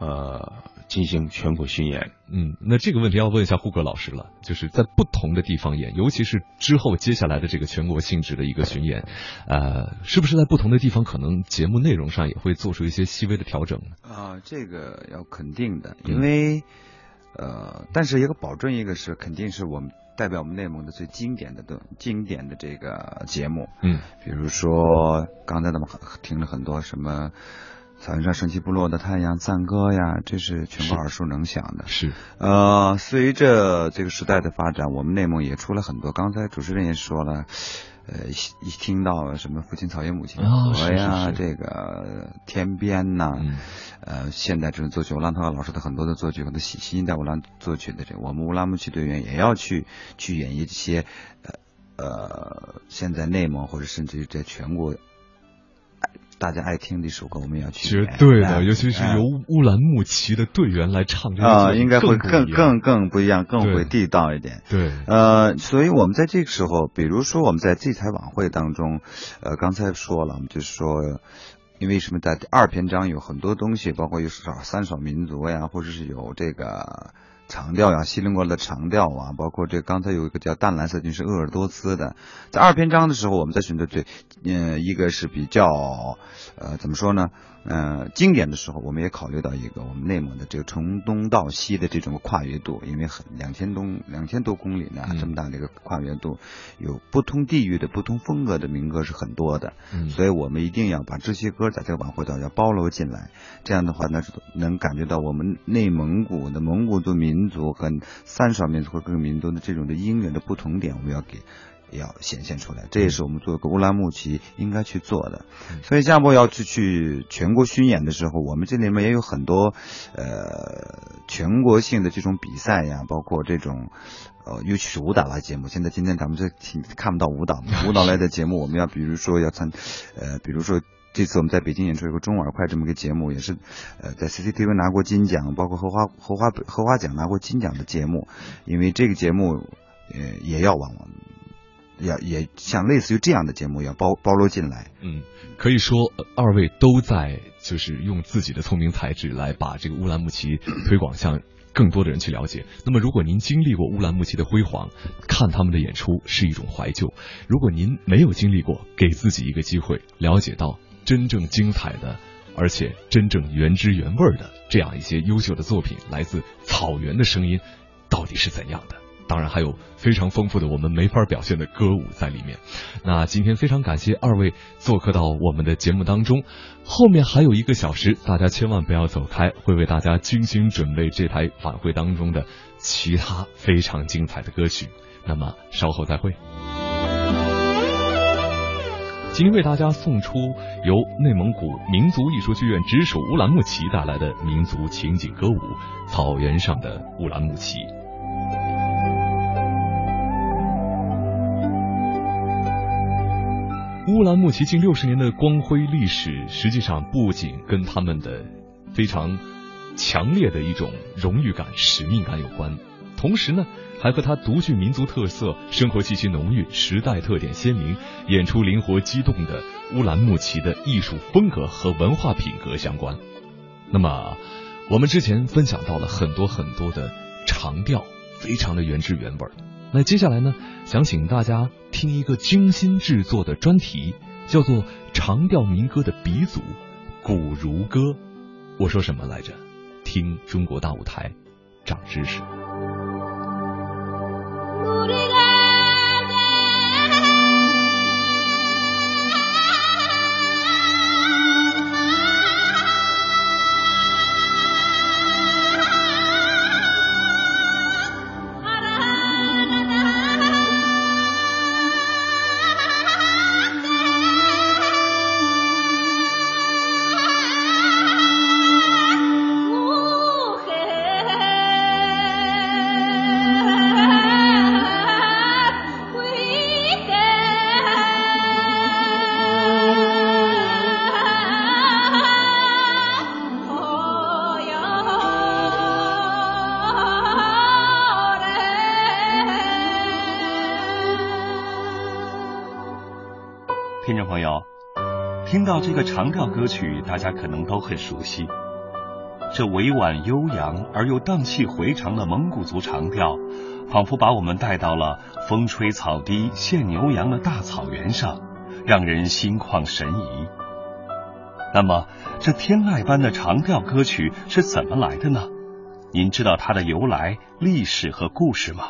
[SPEAKER 4] 呃，进行全国巡演。
[SPEAKER 3] 嗯，那这个问题要问一下胡歌老师了，就是在不同的地方演，尤其是之后接下来的这个全国性质的一个巡演，呃，是不是在不同的地方可能节目内容上也会做出一些细微的调整呢？
[SPEAKER 5] 啊，这个要肯定的，因为、呃，但是一个保证，一个是肯定是我们代表我们内蒙的最经典的的经典的这个节目，
[SPEAKER 3] 嗯，
[SPEAKER 5] 比如说刚才咱们听了很多什么。草原上升起部落的太阳赞歌呀，这是全国耳熟能详的。
[SPEAKER 3] 是，
[SPEAKER 5] 呃，随着这个时代的发展，我们内蒙也出了很多。刚才主持人也说了，呃，一一听到什么父亲草原母亲
[SPEAKER 3] 啊
[SPEAKER 5] 河呀，这个天边呐、
[SPEAKER 3] 嗯
[SPEAKER 5] 呃，现代这种作曲，乌兰托娅老师的很多的作曲，很多新新一代乌兰作曲的这个，我们乌兰牧骑队员也要去去演绎这些，呃呃，现在内蒙或者甚至于在全国。爱大家爱听的一首歌，我们要去
[SPEAKER 3] 绝。对的，
[SPEAKER 5] 哎
[SPEAKER 3] 尤其是
[SPEAKER 5] 哎
[SPEAKER 3] 由乌兰牧骑的队员来唱这个
[SPEAKER 5] 啊、应该会更更更不一样，更会地道一点。
[SPEAKER 3] 对，
[SPEAKER 5] 呃，所以我们在这个时候，比如说我们在这台晚会当中，呃，刚才说了，我们就是说，因为什么，在第二篇章有很多东西，包括有少三少民族呀，或者是有这个长调呀，锡林郭勒的长调啊，包括这刚才有一个叫淡蓝色就是鄂尔多斯的，在二篇章的时候，我们在选择这，呃，一个是比较，呃，怎么说呢？呃，经典的时候，我们也考虑到一个我们内蒙的这个从东到西的这种跨越度，因为很两千多两千多公里呢，
[SPEAKER 3] 嗯。
[SPEAKER 5] 这么大的一个跨越度，有不同地域的不同风格的民歌是很多的，
[SPEAKER 3] 嗯。
[SPEAKER 5] 所以我们一定要把这些歌在这个晚会当中要包罗进来，这样的话呢，是能感觉到我们内蒙古的蒙古族民族和三少民族和各个民族的这种的音乐的不同点，我们要给。要显现出来，这也是我们做个乌兰牧骑应该去做的。所以下波要去去全国巡演的时候，我们这里面也有很多呃全国性的这种比赛呀，包括这种呃，尤其是舞蹈类节目。现在今天咱们这挺看不到舞蹈，舞蹈类的节目，我们要比如说要参呃，比如说。这次我们在北京演出有个中耳快这么个节目，也是，呃，在 CCTV 拿过金奖，包括荷花荷花荷花奖拿过金奖的节目，因为这个节目，呃，也要往也也像类似于这样的节目要包包罗进来。
[SPEAKER 3] 嗯，可以说二位都在就是用自己的聪明才智来把这个乌兰牧骑推广向更多的人去了解。那么，如果您经历过乌兰牧骑的辉煌，看他们的演出是一种怀旧；如果您没有经历过，给自己一个机会，了解到真正精彩的，而且真正原汁原味的这样一些优秀的作品，来自草原的声音到底是怎样的。当然还有非常丰富的我们没法表现的歌舞在里面。那今天非常感谢二位做客到我们的节目当中，后面还有一个小时，大家千万不要走开，会为大家精心准备这台晚会当中的其他非常精彩的歌曲。那么稍后再会。今天为大家送出由内蒙古民族艺术剧院直属乌兰牧骑带来的民族情景歌舞《草原上的乌兰牧骑》。乌兰牧骑近六十年的光辉历史，实际上不仅跟他们的非常强烈的一种荣誉感、使命感有关，同时呢，还和它独具民族特色、生活气息浓郁、时代特点鲜明、演出灵活机动的乌兰牧骑的艺术风格和文化品格相关。那么，我们之前分享到了很多很多的长调，非常的原汁原味儿。那接下来呢，想请大家听一个精心制作的专题，叫做长调民歌的鼻祖——古如歌。我说什么来着？听中国大舞台，长知识。
[SPEAKER 10] 听到这个长调歌曲，大家可能都很熟悉。这委婉悠扬而又荡气回肠的蒙古族长调，仿佛把我们带到了风吹草低见牛羊的大草原上，让人心旷神怡。那么，这天籁般的长调歌曲是怎么来的呢？您知道它的由来、历史和故事吗？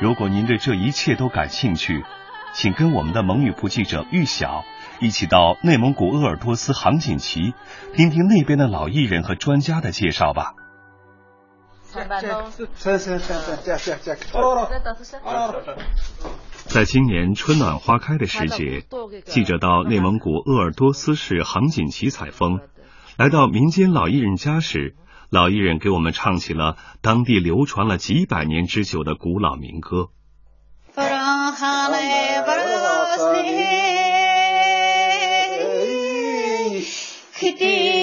[SPEAKER 10] 如果您对这一切都感兴趣，请跟我们的蒙语部记者玉晓一起到内蒙古鄂尔多斯杭锦旗，听听那边的老艺人和专家的介绍吧。在今年春暖花开的时节，记者到内蒙古鄂尔多斯市杭锦旗采风，来到民间老艺人家时，老艺人给我们唱起了当地流传了几百年之久的古老民歌。
[SPEAKER 11] Iti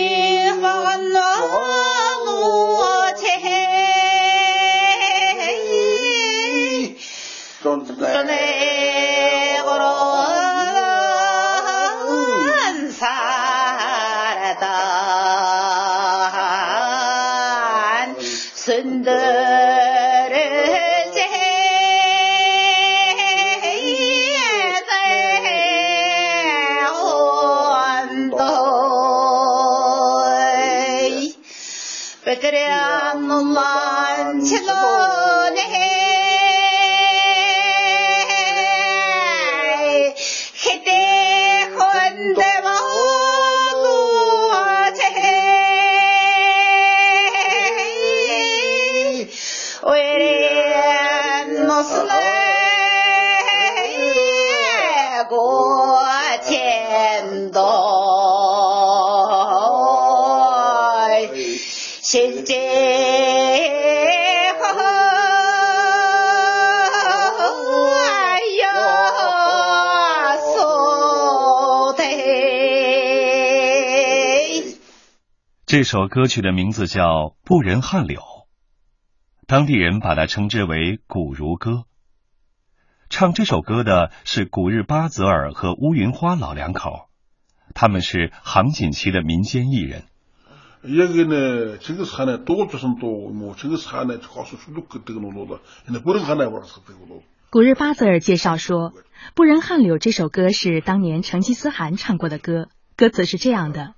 [SPEAKER 10] 这首歌曲的名字叫《不仁汉柳》，当地人把它称之为“古如歌”。唱这首歌的是古日巴泽尔和乌云花老两口，他们是杭锦旗的民间艺人。
[SPEAKER 12] 一个呢，呢多多，呢好的，不仁汉玩是。
[SPEAKER 13] 古日巴泽尔介绍说，《不仁汉柳》这首歌是当年成吉思汗唱过的歌，歌词是这样的。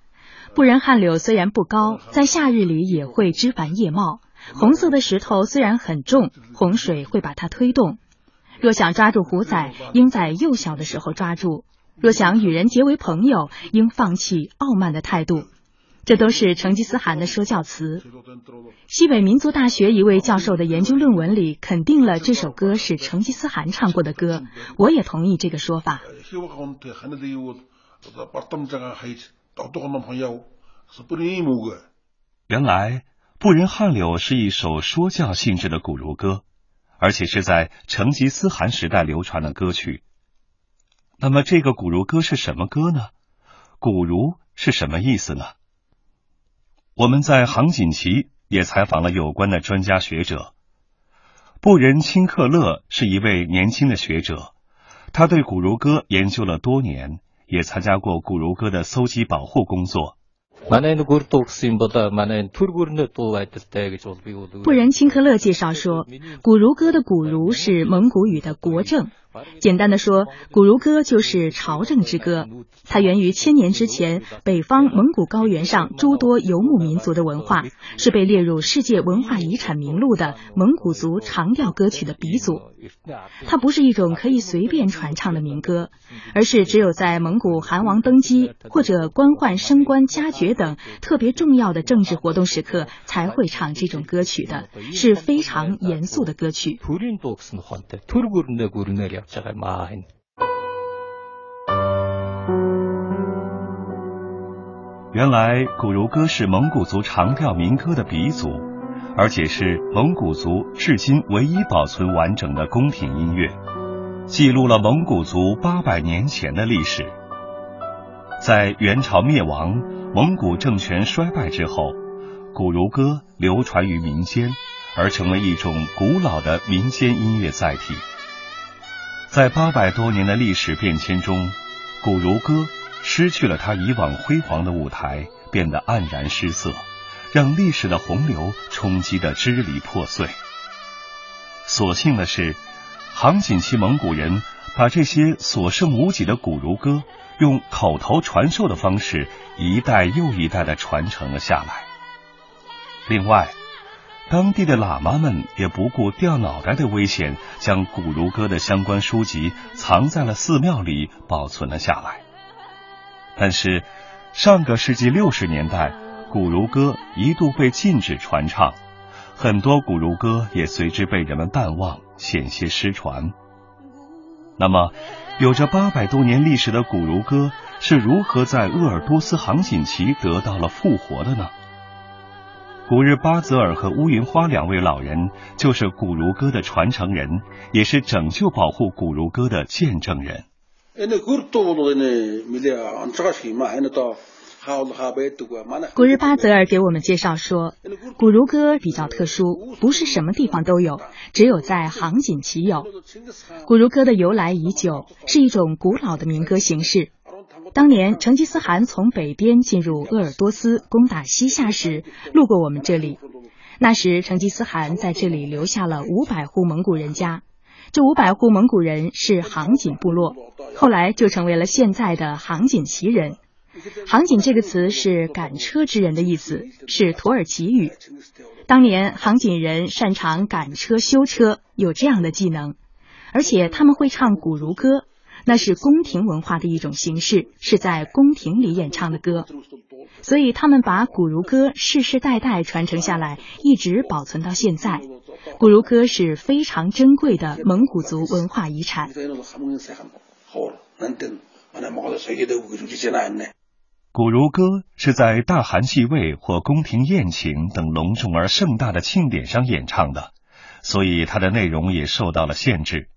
[SPEAKER 13] 不然汗柳虽然不高，在夏日里也会枝繁叶茂。红色的石头虽然很重，洪水会把它推动。若想抓住虎仔，应在幼小的时候抓住；若想与人结为朋友，应放弃傲慢的态度。这都是成吉思汗的说教词。西北民族大学一位教授的研究论文里肯定了这首歌是成吉思汗唱过的歌，我也同意这个说法。
[SPEAKER 10] 原来《不仁汉柳》是一首说教性质的古如歌，而且是在成吉思汗时代流传的歌曲。那么，这个古如歌是什么歌呢？古如是什么意思呢？我们在杭锦旗也采访了有关的专家学者。布仁钦克勒是一位年轻的学者，他对古如歌研究了多年。也参加过古如歌的搜集保护工作。
[SPEAKER 13] 布仁钦克勒介绍说，古如歌的“古如”是蒙古语的国政。简单的说，古如歌就是朝政之歌。它源于千年之前北方蒙古高原上诸多游牧民族的文化，是被列入世界文化遗产名录的蒙古族长调歌曲的鼻祖。它不是一种可以随便传唱的民歌，而是只有在蒙古汗王登基或者官宦升官加爵等特别重要的政治活动时刻才会唱这种歌曲的，是非常严肃的歌曲。
[SPEAKER 10] 原来古如歌是蒙古族长调民歌的鼻祖而且是蒙古族至今唯一保存完整的宫廷音乐记录了蒙古族八百年前的历史。在元朝灭亡蒙古政权衰败之后古如歌流传于民间而成为一种古老的民间音乐载体。在八百多年的历史变迁中，古如歌失去了它以往辉煌的舞台，变得黯然失色，让历史的洪流冲击得支离破碎。所幸的是，杭锦旗蒙古人把这些所剩无几的古如歌，用口头传授的方式，一代又一代的传承了下来。另外，当地的喇嘛们也不顾掉脑袋的危险，将古如歌的相关书籍藏在了寺庙里，保存了下来。但是，上个世纪六十年代，古如歌一度被禁止传唱，很多古如歌也随之被人们淡忘，险些失传。那么，有着八百多年历史的古如歌是如何在鄂尔多斯杭锦旗得到了复活的呢？古日巴泽尔和乌云花两位老人就是古如歌的传承人，也是拯救保护古如歌的见证人。
[SPEAKER 13] 古日巴泽尔给我们介绍说，古如歌比较特殊，不是什么地方都有，只有在杭锦旗有。古如歌的由来已久，是一种古老的民歌形式。当年成吉思汗从北边进入鄂尔多斯攻打西夏时，路过我们这里。那时成吉思汗在这里留下了五百户蒙古人家，这五百户蒙古人是杭锦部落，后来就成为了现在的杭锦旗人。杭锦这个词是赶车之人的意思，是土耳其语。当年杭锦人擅长赶车修车，有这样的技能，而且他们会唱古如歌。那是宫廷文化的一种形式，是在宫廷里演唱的歌，所以他们把古如歌世世代代传承下来，一直保存到现在。古如歌是非常珍贵的蒙古族文化遗产。
[SPEAKER 10] 古如歌是在大汗继位或宫廷宴请等隆重而盛大的庆典上演唱的，所以它的内容也受到了限制，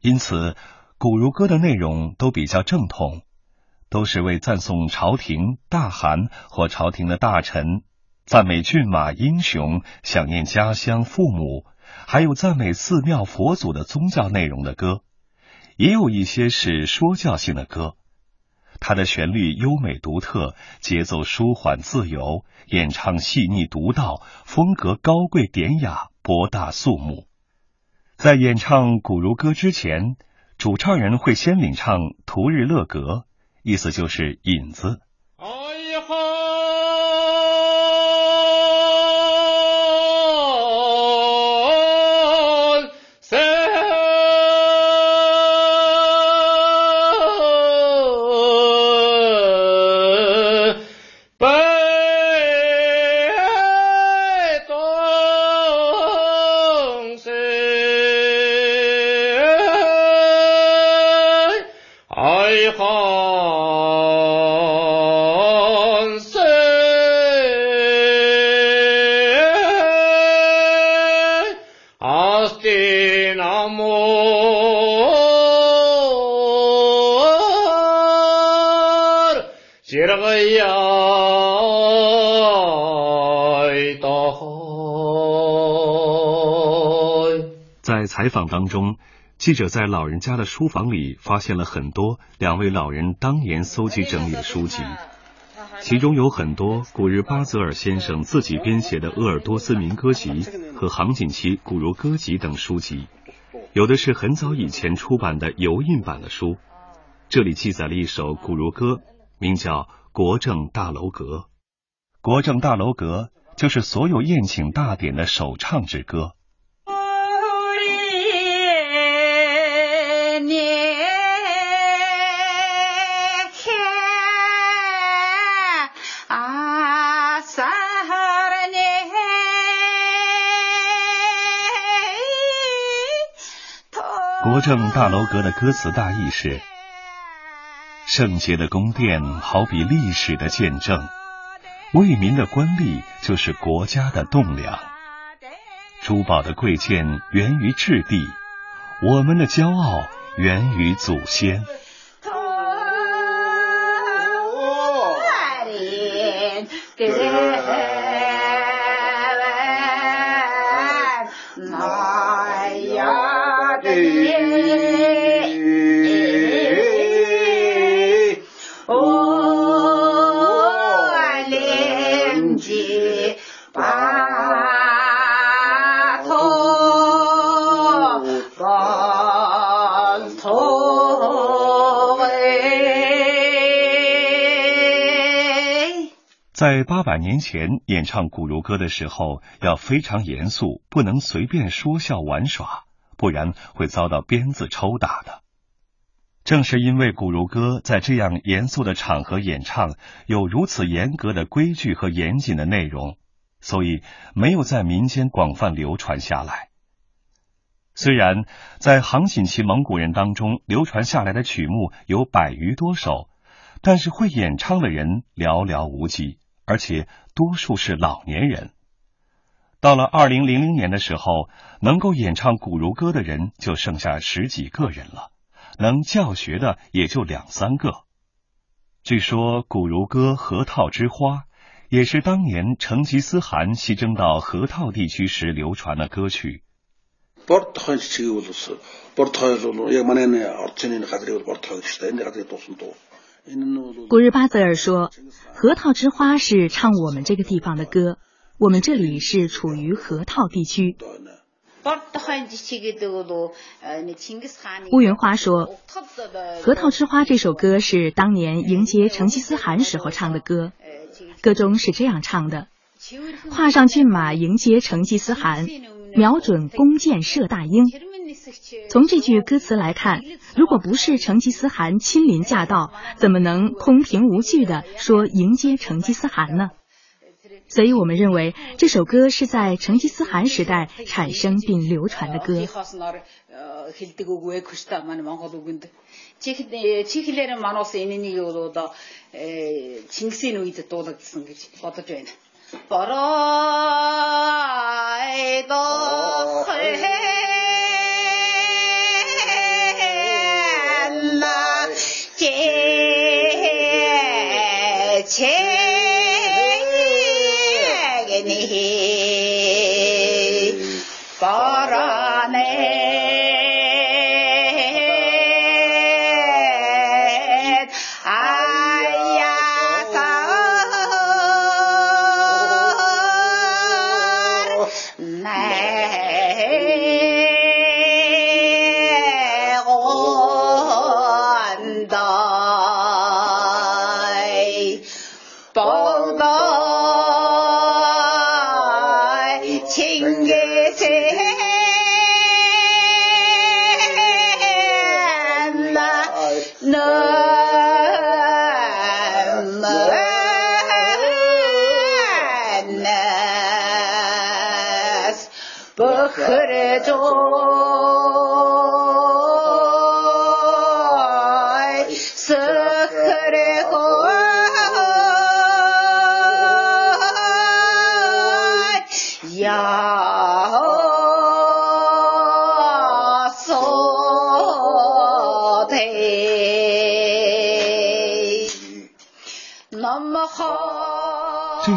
[SPEAKER 10] 因此。古如歌的内容都比较正统，都是为赞颂朝廷大汗或朝廷的大臣，赞美骏马英雄，想念家乡父母，还有赞美寺庙佛祖的宗教内容的歌，也有一些是说教性的歌。它的旋律优美独特，节奏舒缓自由，演唱细腻独到，风格高贵典雅，博大肃穆。在演唱古如歌之前。主唱人会先领唱《图日乐阁》，意思就是引子。当中，记者在老人家的书房里发现了很多两位老人当年搜集整理的书籍，其中有很多古日巴泽尔先生自己编写的《鄂尔多斯民歌集》和《杭锦旗古如歌集》等书籍，有的是很早以前出版的油印版的书。这里记载了一首古如歌，名叫《国政大楼阁》。《国政大楼阁》就是所有宴请大典的首唱之歌。国政大楼阁的歌词大意是：圣洁的宫殿好比历史的见证，为民的官吏就是国家的栋梁，珠宝的贵贱源于质地，我们的骄傲源于祖先。
[SPEAKER 11] 在八百年前演唱古如歌的时候，要非常严肃，不能随便说笑玩耍，不然会遭到鞭子抽打的。正是因为古如歌在这样严肃的场合演唱，有如此严格的规矩和严谨的内容，所以没有在民间广泛流传下来。虽然在杭锦旗蒙古人当中流传下来的曲目有百余多首，但是会演唱的人寥寥无几，而且多数是老年人。到了二零零零年的时候，能够演唱古如歌的人就剩下十几个人了。能教学的也就两三个。据说古如歌河套之花也是当年成吉思汗西征到河套地区时流传的歌曲。
[SPEAKER 13] 古日巴泽尔说：“核桃之花是唱我们这个地方的歌，我们这里是处于河套地区。”乌云花说：“核桃之花这首歌是当年迎接成吉思汗时候唱的歌，歌中是这样唱的：跨上骏马迎接成吉思汗，瞄准弓箭射大鹰。从这句歌词来看，如果不是成吉思汗亲临驾到，怎么能空凭无据的说迎接成吉思汗呢？”所以我们认为这首歌是在成吉思汗时代产生并流传的歌。
[SPEAKER 11] 这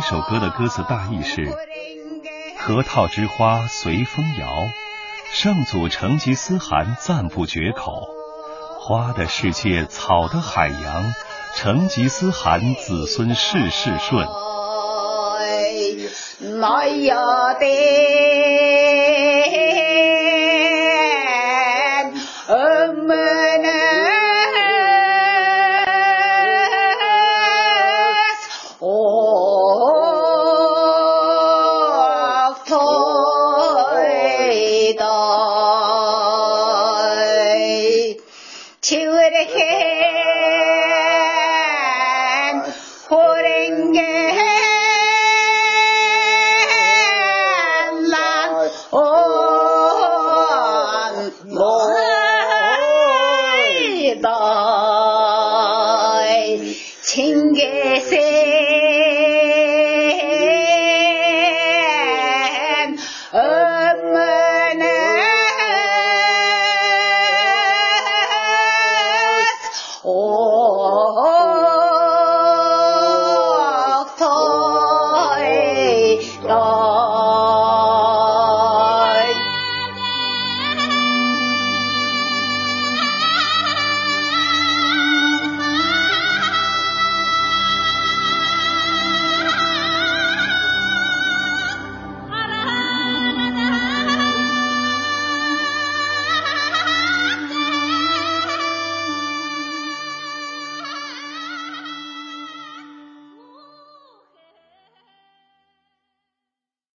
[SPEAKER 11] 首歌的歌词大意是：河套之花随风摇，圣祖成吉思汗赞不绝口。花的世界，草的海洋，成吉思汗子孙事事顺。